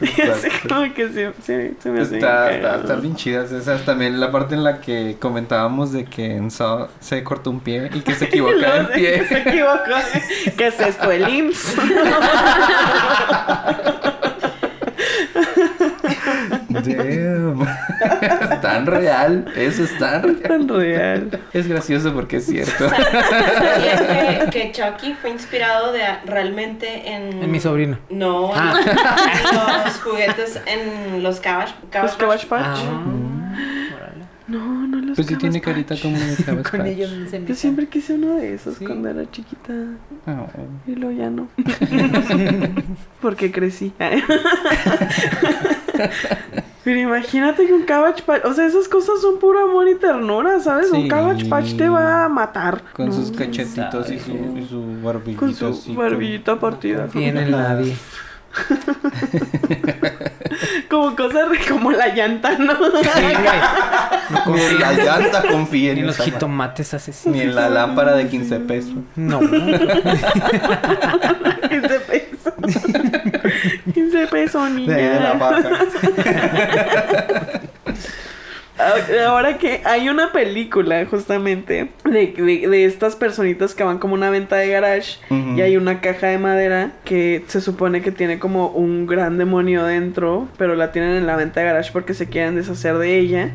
Así Exacto. como que sí, sí, se me hace Está, está, bien chidas esas. También la parte en la que comentábamos de que en Saw se cortó un pie y que se [LAUGHS] luego el se- pie. Se equivocó. ¿Qué es esto? El [LAUGHS] IMSS. [LAUGHS] Damn. [LAUGHS] es tan real. Eso es tan real. Tan real. Es gracioso porque es cierto. [LAUGHS] ¿Sabían que, que Chucky fue inspirado de realmente en... En mi sobrino. No, Ah. en [LAUGHS] los juguetes en los Cabbage, Los Cabbage Patch. Ah, No, no los Pues sí tiene Cabbage carita Patch. como de Cabbage Con Patch. ellos Yo siempre quise uno de esos Sí. cuando era chiquita. Ah, Y luego ya no. Porque crecí. [LAUGHS] Pero imagínate que un Cabbage Patch, o sea, esas cosas son puro amor y ternura, ¿sabes? Un. Cabbage Patch te va a matar. Con No, sus cachetitos y su, y su barbillito. Con así, su barbillita partida. Confíen en nadie. [LAUGHS] Como cosas como la llanta, ¿no? Sí, güey. No [LAUGHS] Ni en la confíen llanta confía ni en los jitomates asesinos. Ni en la lámpara de 15 pesos. No. 15 pesos. 15 pesos, De la niña. vaca. [LAUGHS] Ahora que hay una película justamente de, de, de estas personitas que van como una venta de garage y hay una caja de madera que se supone que tiene como un gran demonio dentro, pero la tienen en la venta de garage porque se quieren deshacer de ella.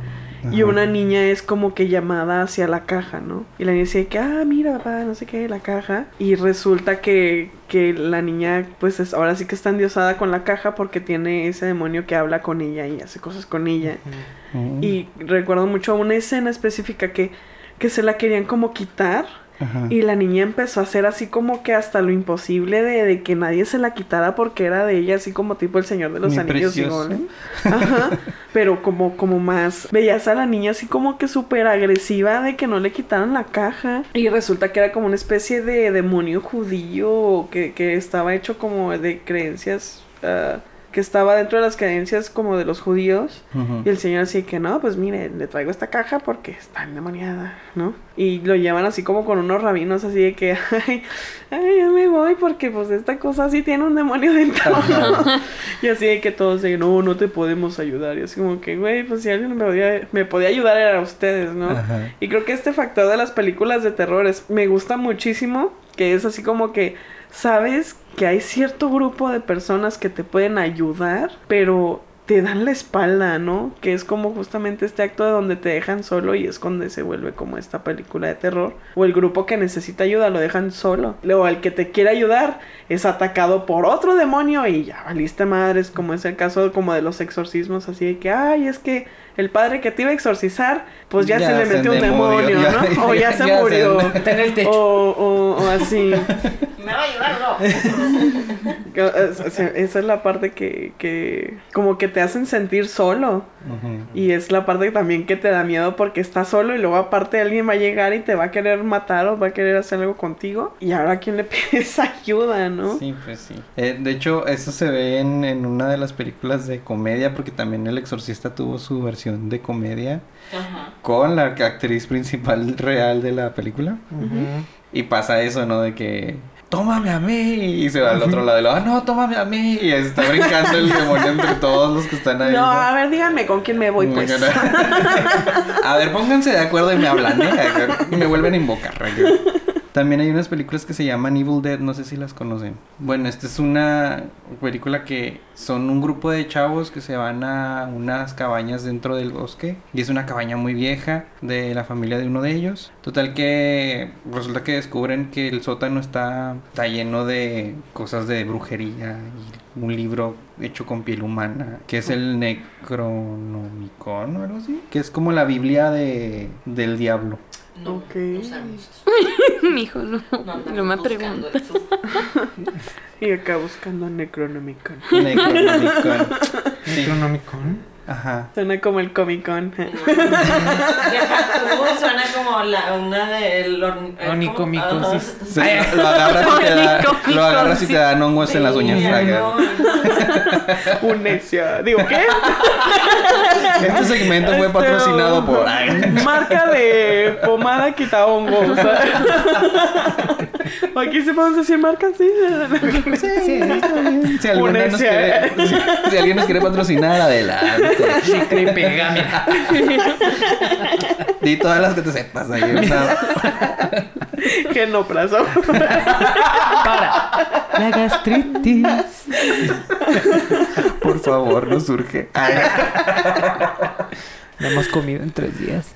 Y una niña es como que llamada hacia la caja, ¿no? Y la niña dice que, ah, mira, papá, no sé qué, la caja. Y resulta que, que la niña, pues es, ahora sí que está endiosada con la caja porque tiene ese demonio que habla con ella y hace cosas con ella. Y recuerdo mucho una escena específica que, que se la querían como quitar. Ajá. Y la niña empezó a hacer así como que hasta lo imposible de, de que nadie se la quitara porque era de ella, así como tipo el Señor de los Anillos. gol, ¿eh? Ajá. Pero como, como más. Veías a la niña así como que súper agresiva de que no le quitaran la caja. Y resulta que era como una especie de demonio judío que, que estaba hecho como de creencias. ah, que estaba dentro de las creencias como de los judíos. Y el señor así que no, pues mire, le traigo esta caja porque está endemoniada, ¿no? Y lo llevan así como con unos rabinos así de que, [LAUGHS] ay, ay, ya me voy porque pues esta cosa sí tiene un demonio dentro. [LAUGHS] y así de que todos de, no, no te podemos ayudar. Y así como que, güey, pues si alguien me podía, me podía ayudar era ustedes, ¿no? Y creo que este factor de las películas de terror es, me gusta muchísimo, que es así como que sabes que hay cierto grupo de personas que te pueden ayudar, pero te dan la espalda, ¿no? Que es como justamente este acto de donde te dejan solo y es cuando se vuelve como esta película de terror. O el grupo que necesita ayuda lo dejan solo. Luego el que te quiere ayudar es atacado por otro demonio y ya valiste madres, como es el caso como de los exorcismos, así de que, ay, es que el padre que te iba a exorcizar, pues ya, Ya se le se metió un endemonió, demonio, ya- ¿no? O ya, se ya se murió. Está en el techo. O, o, o así. ¿Me va a ayudar o no? Esa es la parte que, que como que te hacen sentir solo. Ujú. Y es la parte también que te da miedo porque estás solo y luego aparte alguien va a llegar y te va a querer matar o va a querer hacer algo contigo. Y ahora a quién le [LAUGHS] pides ayuda, ¿no? Sí, pues sí. Eh, de hecho, eso se ve en, en una de las películas de comedia, porque también El Exorcista tuvo su versión de comedia Ajá. con la actriz principal real de la película. Y pasa eso, ¿no? De que, tómame a mí. Y se va al otro lado y lo, ah, no, tómame a mí. Y está brincando el demonio entre todos los que están ahí. No, a ver, díganme con quién me voy, pues. [LAUGHS] A ver, pónganse de acuerdo y me hablan, ¿eh? Y me vuelven a invocar. También hay unas películas que se llaman Evil Dead, no sé si las conocen. Bueno, esta es una película que son un grupo de chavos que se van a unas cabañas dentro del bosque. Y es una cabaña muy vieja de la familia de uno de ellos. Total que resulta que descubren que el sótano está, está lleno de cosas de brujería y un libro hecho con piel humana, que es el Necronomicon algo así. Que es como la Biblia de, del diablo. No, Ok. no sabemos eso. [LAUGHS] Mijo, no, No, no, me eso. [LAUGHS] Y acá buscando Necronomicon. Necronomicon. [LAUGHS] Sí. Necronomicon. Ajá. Suena como el Comic Con. [LAUGHS] Suena como la, una de el. Onicomicosis. Sí, lo agarras y te da, lo agarras y te dan hongos en las uñas. No. [LAUGHS] Un necia. Digo, ¿qué? Este segmento fue Este, patrocinado por. Ay. [LAUGHS] Marca de pomada quita hongos. Aquí se podemos decir marcas, sí. Si, alguna nos quiere, si, si alguien nos quiere patrocinar, adelante. Chicle y pega, mira. Di todas las que te sepas. Ahí, una- Genoprazo. Para. La gastritis. por favor, no surge. Ay. No hemos comido en tres días.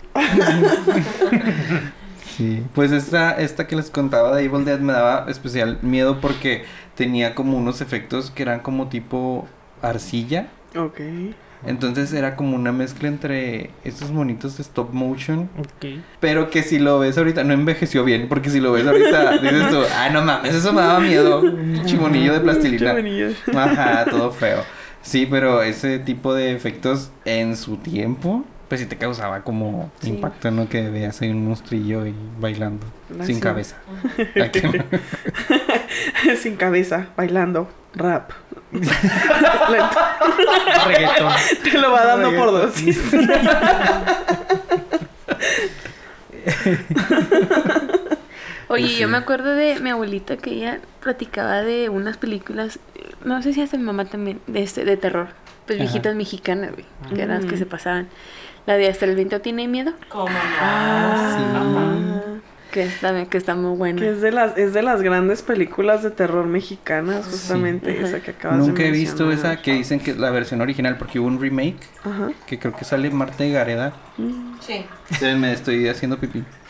Sí, pues esta, esta que les contaba de Evil Dead me daba especial miedo porque tenía como unos efectos que eran como tipo arcilla. Ok. Entonces era como una mezcla entre estos monitos de stop motion. Ok. Pero que si lo ves ahorita, no envejeció bien. Porque si lo ves ahorita, [LAUGHS] dices tú, ah, no mames, eso me daba miedo. [LAUGHS] Chimonillo de plastilina. Chimonillo. Ajá, todo feo. Sí, pero ese tipo de efectos en su tiempo, pues sí te causaba como Sí. impacto, ¿no? Que veas ahí un monstrillo y bailando, Ah, sin sí. cabeza. [LAUGHS] [LAUGHS] Sin cabeza, bailando. Rap. [LAUGHS] Reggaetón. Te lo va dando por dos. Oye, sí. yo me acuerdo de mi abuelita que ella platicaba de unas películas, no sé si hasta mi mamá también, de, este, de terror. Pues Ajá. viejitas mexicanas, güey, que eran las que Mm. se pasaban. La de Hasta el viento tiene miedo, ¿Cómo no? Ah, que está, que está muy buena. Que es de las es de las grandes películas de terror mexicanas, justamente esa que acabas de Nunca he visto esa que dicen que es la versión original, porque hubo un remake Ajá. que creo que sale Marta y Gareda. Sí. Eh, Me estoy haciendo pipí. [LAUGHS]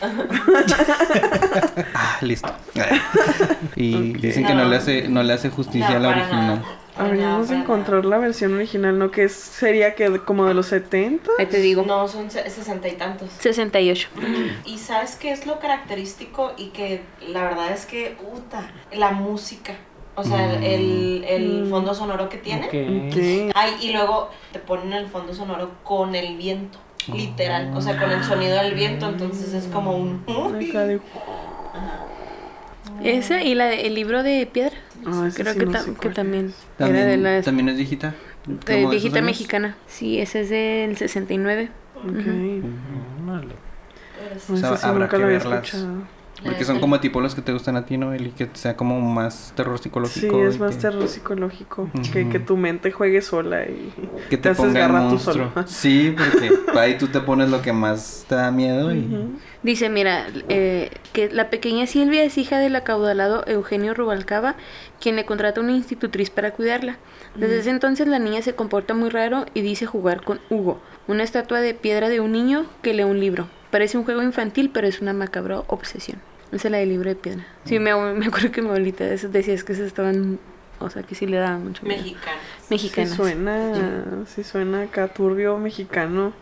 ah, listo. [LAUGHS] y dicen que no le hace, no le hace justicia No, a la original. nada. Habríamos de encontrar la versión original, ¿no? Que sería que como de los 70. Ahí te digo, No, son se- sesenta y tantos. 68. [CLEARS THROAT] Y sabes qué es lo característico y que la verdad es que, puta, la música. O sea, el, el, el Mm. fondo sonoro que tiene. Ok. Ok. Ay, y luego te ponen el fondo sonoro con el viento, literal. O sea, con el sonido del viento, entonces es como un... Esa y la de, el libro de piedra. Ah, Creo sí que, no ta- sé que cuál también, También, era de las... también es viejita. ¿Cómo De viejita mexicana. Sí, ese es del 69. Ok. O sea, sí habrá que verlas. escuchado. Porque son como tipo los que te gustan a ti, ¿no? Y que sea como más terror Sí, psicológico. es y más que- terror psicológico. que, que tu mente juegue sola y Que te, haces ponga el garra tú monstruo. solo. [LAUGHS] Sí, porque ahí tú te pones lo que más te da miedo y... Dice, mira, eh, que la pequeña Silvia es hija del acaudalado Eugenio Rubalcaba, quien le contrata una institutriz para cuidarla. Desde ese entonces la niña se comporta muy raro y dice jugar con Hugo, una estatua de piedra de un niño que lee un libro. Parece un juego infantil, pero es una macabra obsesión. Esa es la del libro de piedra. Sí, me, me acuerdo que mi abuelita decía es que se estaban, o sea, que sí le daban mucho miedo. Mexicana. Mexicanas. Sí suena, sí suena acá turbio mexicano.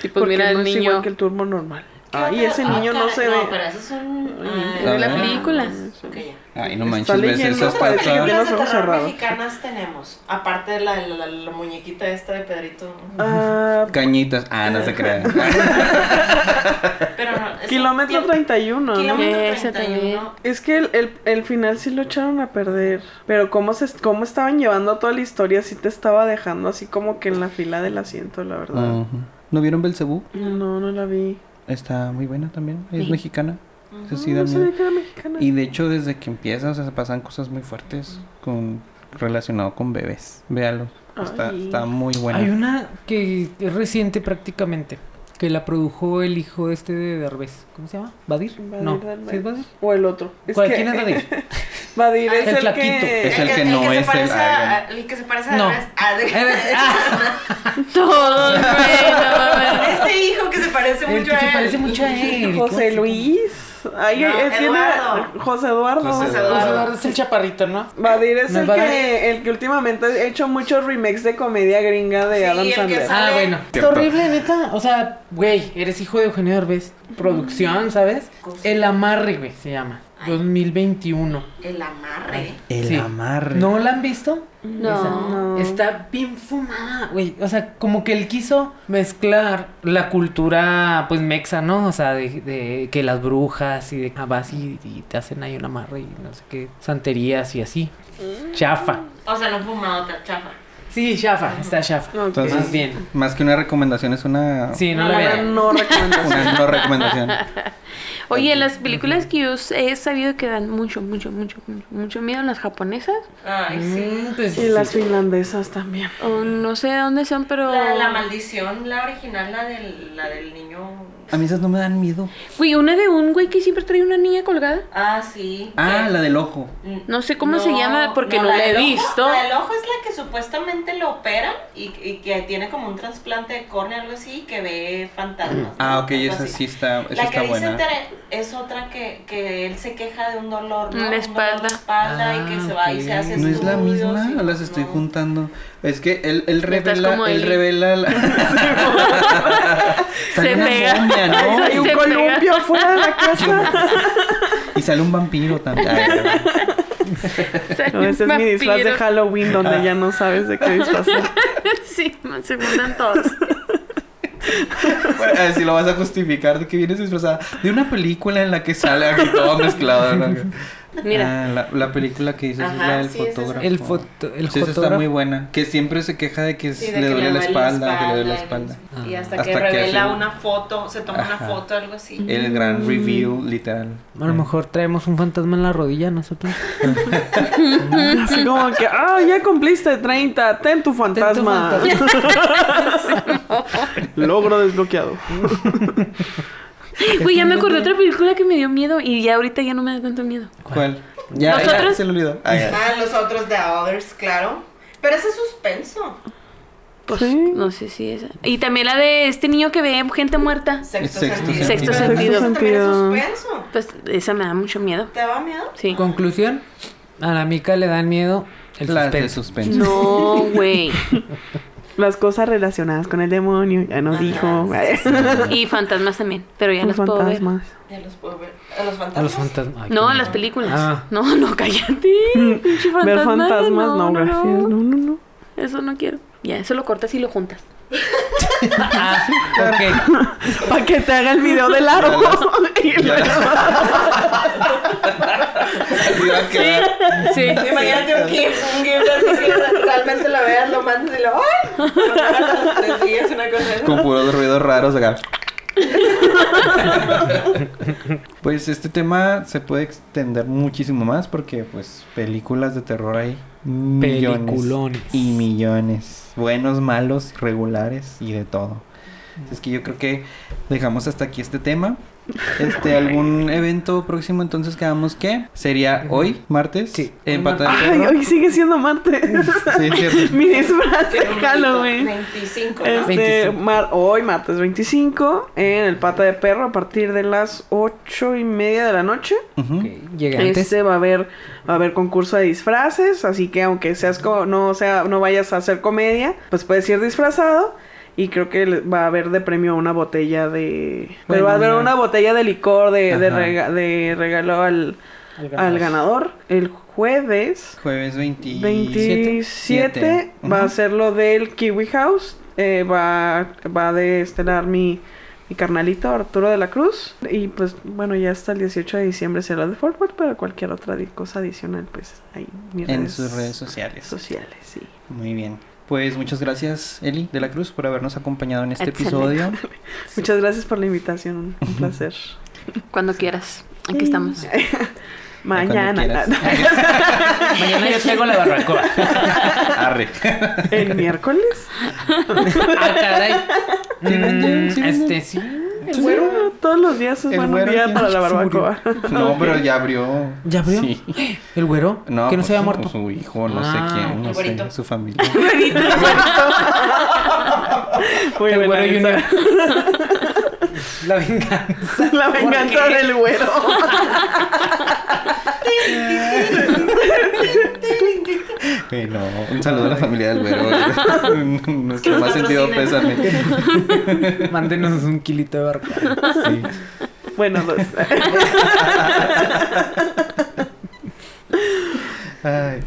Sí, pues [LAUGHS] porque mira no el es niño igual que el turbo normal. ¿Qué Ay, otra? ese Ah, niño no caray, se ve. No, pero esos son... ah, es de la Ah. película. Ay, no manches, ves esa estatua. de ojos terror cerrados. mexicanas tenemos? Aparte de la, la, la, la muñequita esta de Pedrito. Ah, Cañitas. Ah, no se crean. [LAUGHS] Pero no, eso kilómetro tiene- 31, ¿no? Kilómetro Ese 31. Es que el, el, el final sí lo echaron a perder. Pero cómo, se, cómo estaban llevando toda la historia, sí te estaba dejando así como que en la fila del asiento, la verdad. ¿No vieron Belcebú? No, no la vi. Está muy buena también. Es Sí. mexicana. Eso sí da no sabía miedo. que era mexicana. Y de hecho, desde que empieza, o sea, se pasan cosas muy fuertes con relacionado con bebés. Véalo. Está, está muy buena. Hay una que es reciente prácticamente. Que la produjo el hijo este de Derbez. ¿Cómo se llama? ¿Badir? Badir no. Derbez. ¿Sí es Badir? O el otro. Es ¿Cuál- que- ¿Quién es Badir? [LAUGHS] Badir es El el, flaquito. que... Es el que no se es el- parece a- ah, El que se parece a No. Derbez. Ah, [LAUGHS] ah, Todos, [LAUGHS] bueno. Este hijo que se parece el mucho que a se él. parece mucho a él. ¿cómo José se? Luis. No, eh, tiene- Eduardo. José Eduardo. José José Eduardo. Es el chaparrito, ¿no? Badir es ¿No es el Badir? que, el que últimamente ha hecho muchos remakes de comedia gringa de Sí, Adam Sandler. Ah, bueno. Cierto. horrible, neta. O sea, güey, eres hijo de Eugenio Derbez. Producción, ¿sabes? El Amarre, güey, se llama. 2021. El amarre. El Sí. amarre. ¿No la han visto? No. Esa. No. Está bien fumada, güey. O sea, como que él quiso mezclar la cultura, pues, mexa, ¿no? O sea, de, de que las brujas y de ah, vas y, y te hacen ahí un amarre y no sé qué, santerías y así. Chafa. O sea, no fumado, chafa. Sí, chafa, está chafa. Entonces, Más bien. Más que una recomendación, es una, Sí, no No, la no, vean. No recomendación. una no recomendación. [LAUGHS] Oye, las películas que yo he sabido que dan mucho, mucho, mucho, mucho, mucho miedo, las japonesas, Ay, sí. Mm, pues, Y las finlandesas también. o no sé de dónde son, pero... La, la maldición, la original, la del, la del niño. A mí esas no me dan miedo. Güey, una de un güey que siempre trae una niña colgada. Ah, sí. Ah, la del ojo. No sé cómo se llama porque no, la he ojo- visto. La del ojo es la que supuestamente lo operan y, y que tiene como un trasplante de córnea, algo así, y que ve fantasmas. Ah, ¿no? ok, esa así. sí está, esa La está que dice buena. Tere es otra que, que él se queja de un dolor, ¿no? En la Un dolor de espalda. y que se va y se Ah, hace ¿No es la misma? y ¿O las estoy no. juntando? Es que él, él revela, él revela la... [LAUGHS] [LAUGHS] sale Se una pega. ¿no? [LAUGHS] Hay un Se columpio afuera de la casa. Y sale un vampiro también. Ay, No, ese es mi disfraz de. Halloween donde ya no sabes de qué disfrazar. [LAUGHS] Sí, se juntan todos. Bueno, a ver si lo vas a justificar de que vienes disfrazada de una película en la que sale aquí todo mezclado. ¿no? Mira. Ah, la, la película que dices es la del sí, es esa. fotógrafo. El, foto, el Sí, esa está fotógrafo. muy buena. Que siempre se queja de que Sí, le de duele le la espalda, que le duele la y- espalda. Y hasta, Hasta que que revela una foto, se toma una foto, algo así. El gran review, literal. A lo mejor traemos un fantasma en la rodilla nosotros. [LAUGHS] Así como que, ah, ya cumpliste 30, ten tu fantasma. [LAUGHS] [LAUGHS] Logro desbloqueado. [LAUGHS] Güey, ya me acordé de otra película que me dio miedo y ya ahorita ya no me da tanto miedo. ¿Cuál? Ya, ya, Nosotros- se le olvidó. Ah, ya. Ah, los otros de Others, claro. Pero ese es suspenso. Pues Sí. no sé si esa. Y también la de este niño que ve gente muerta. Sexto, Sexto sentido. Sexto Pero sentido. eso también es suspenso. Pues esa me da mucho miedo. ¿Te da miedo? Sí. Conclusión, a la mica le dan miedo el Las de suspenso. suspenso. No, güey. [LAUGHS] Las cosas relacionadas con el demonio, ya nos Ajá, dijo. sí, [LAUGHS] Y fantasmas también, pero ya Los las puedo ver. Ya los puedo ver. ¿A los fantasmas? A los fantasmas. Ay, No, qué las películas. Ah. No, no, cállate. [LAUGHS] Ver fantasma, fantasmas, no, gracias. no. No, no, no. Eso no quiero. Ya, eso lo cortas y lo juntas. Ah, ok. Para que te haga el video del árbol. [LAUGHS] Y luego- quedar. Sí. Imagínate un GIF, un GIF así que realmente lo veas, lo mandas y lo ¡ay! [LAUGHS] Una cosa así. Con puros ruidos raros acá. Pues este tema se puede extender muchísimo más porque pues películas de terror hay millones Peliculones. y millones, buenos, malos, regulares y de todo. Es que yo creo que dejamos hasta aquí este tema. Este, algún evento próximo entonces que hagamos que sería hoy, martes, Sí. en Pata de Ay, Perro. hoy sigue siendo martes. Sí, es cierto. [LAUGHS] Mi disfraz de. Halloween. 25, ¿no? Este, 25. mar- hoy, martes 25, en el Pata de Perro, a partir de las ocho y media de la noche. Antes. Este va a haber, va a haber concurso de disfraces, así que aunque seas co- no sea, no vayas a hacer comedia, pues puedes ir disfrazado. Y creo que le- va a haber de premio una botella de... Bueno, pero va a haber una- una botella de licor de, de, Ajá. rega- de regalo al, al ganador. El jueves Jueves 27. 27 va a ser lo del Kiwi House. Eh, va, va de estelar mi, mi carnalito Arturo de la Cruz. Y pues bueno, ya hasta el 18 de diciembre será de Fort Worth, pero cualquier otra cosa adicional, pues ahí mis en sus redes sociales. sociales. Sí. Muy bien. Pues muchas gracias, Eli de la Cruz, por habernos acompañado en este Excelente. episodio. [LAUGHS] Muchas gracias por la invitación, un placer. Cuando quieras. Aquí estamos. [LAUGHS] Mañana. [LAUGHS] Mañana yo traigo la barbacoa. Arre. ¿El miércoles? ah, caray. Mm, este sí. El güero, todos los días es El buen güero día para la barbacoa. [LAUGHS] No, pero ya abrió. ¿Ya abrió? Sí. ¿El güero? No, que no pues, se había muerto. Su hijo, no Ah, sé quién, no el sé, su familia. [LAUGHS] El güero esa. Junior. [LAUGHS] La venganza. La venganza del güero. Ay, no, un saludo a la familia del güero. [LAUGHS] Nuestro más sentido pésame. Mándenos un kilito de barbacoa. Sí. Bueno, dos. Ay.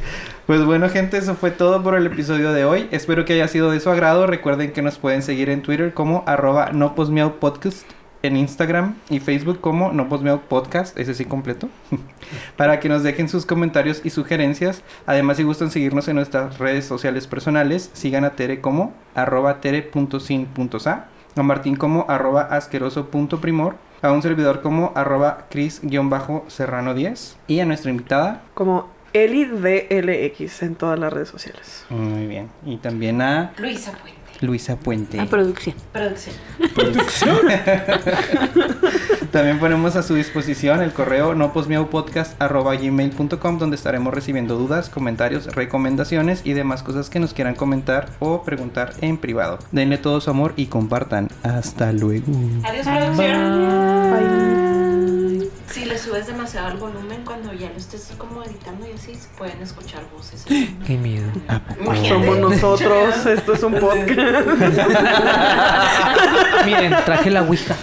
Pues bueno, gente, eso fue todo por el episodio de hoy. Espero que haya sido de su agrado. Recuerden que nos pueden seguir en Twitter como arroba no podcast, en Instagram y Facebook como no podcast, ese sí completo, [LAUGHS] para que nos dejen sus comentarios y sugerencias. Además, si gustan seguirnos en nuestras redes sociales personales, sigan a Tere como arroba tere.sin.sa, a Martín como arroba asqueroso.primor, a un servidor como arroba cris-serrano10 y a nuestra invitada Como Eli DLX en todas las redes sociales. Muy bien. Y también a Luisa Puente. Luisa Puente. A producción. Producción. [LAUGHS] También ponemos a su disposición el correo noposmiaupodcast.gmail.com donde estaremos recibiendo dudas, comentarios, recomendaciones y demás cosas que nos quieran comentar o preguntar en privado. Denle todo su amor y compartan. Hasta luego. Adiós, producción. Bye. Si le subes demasiado el volumen cuando ya lo estés como editando y así, se pueden escuchar voces. [GASPS] Qué miedo. ¿A poco? Imagínate. Somos [LAUGHS] nosotros, [LAUGHS] esto es un podcast. [LAUGHS] Miren, traje la ouija.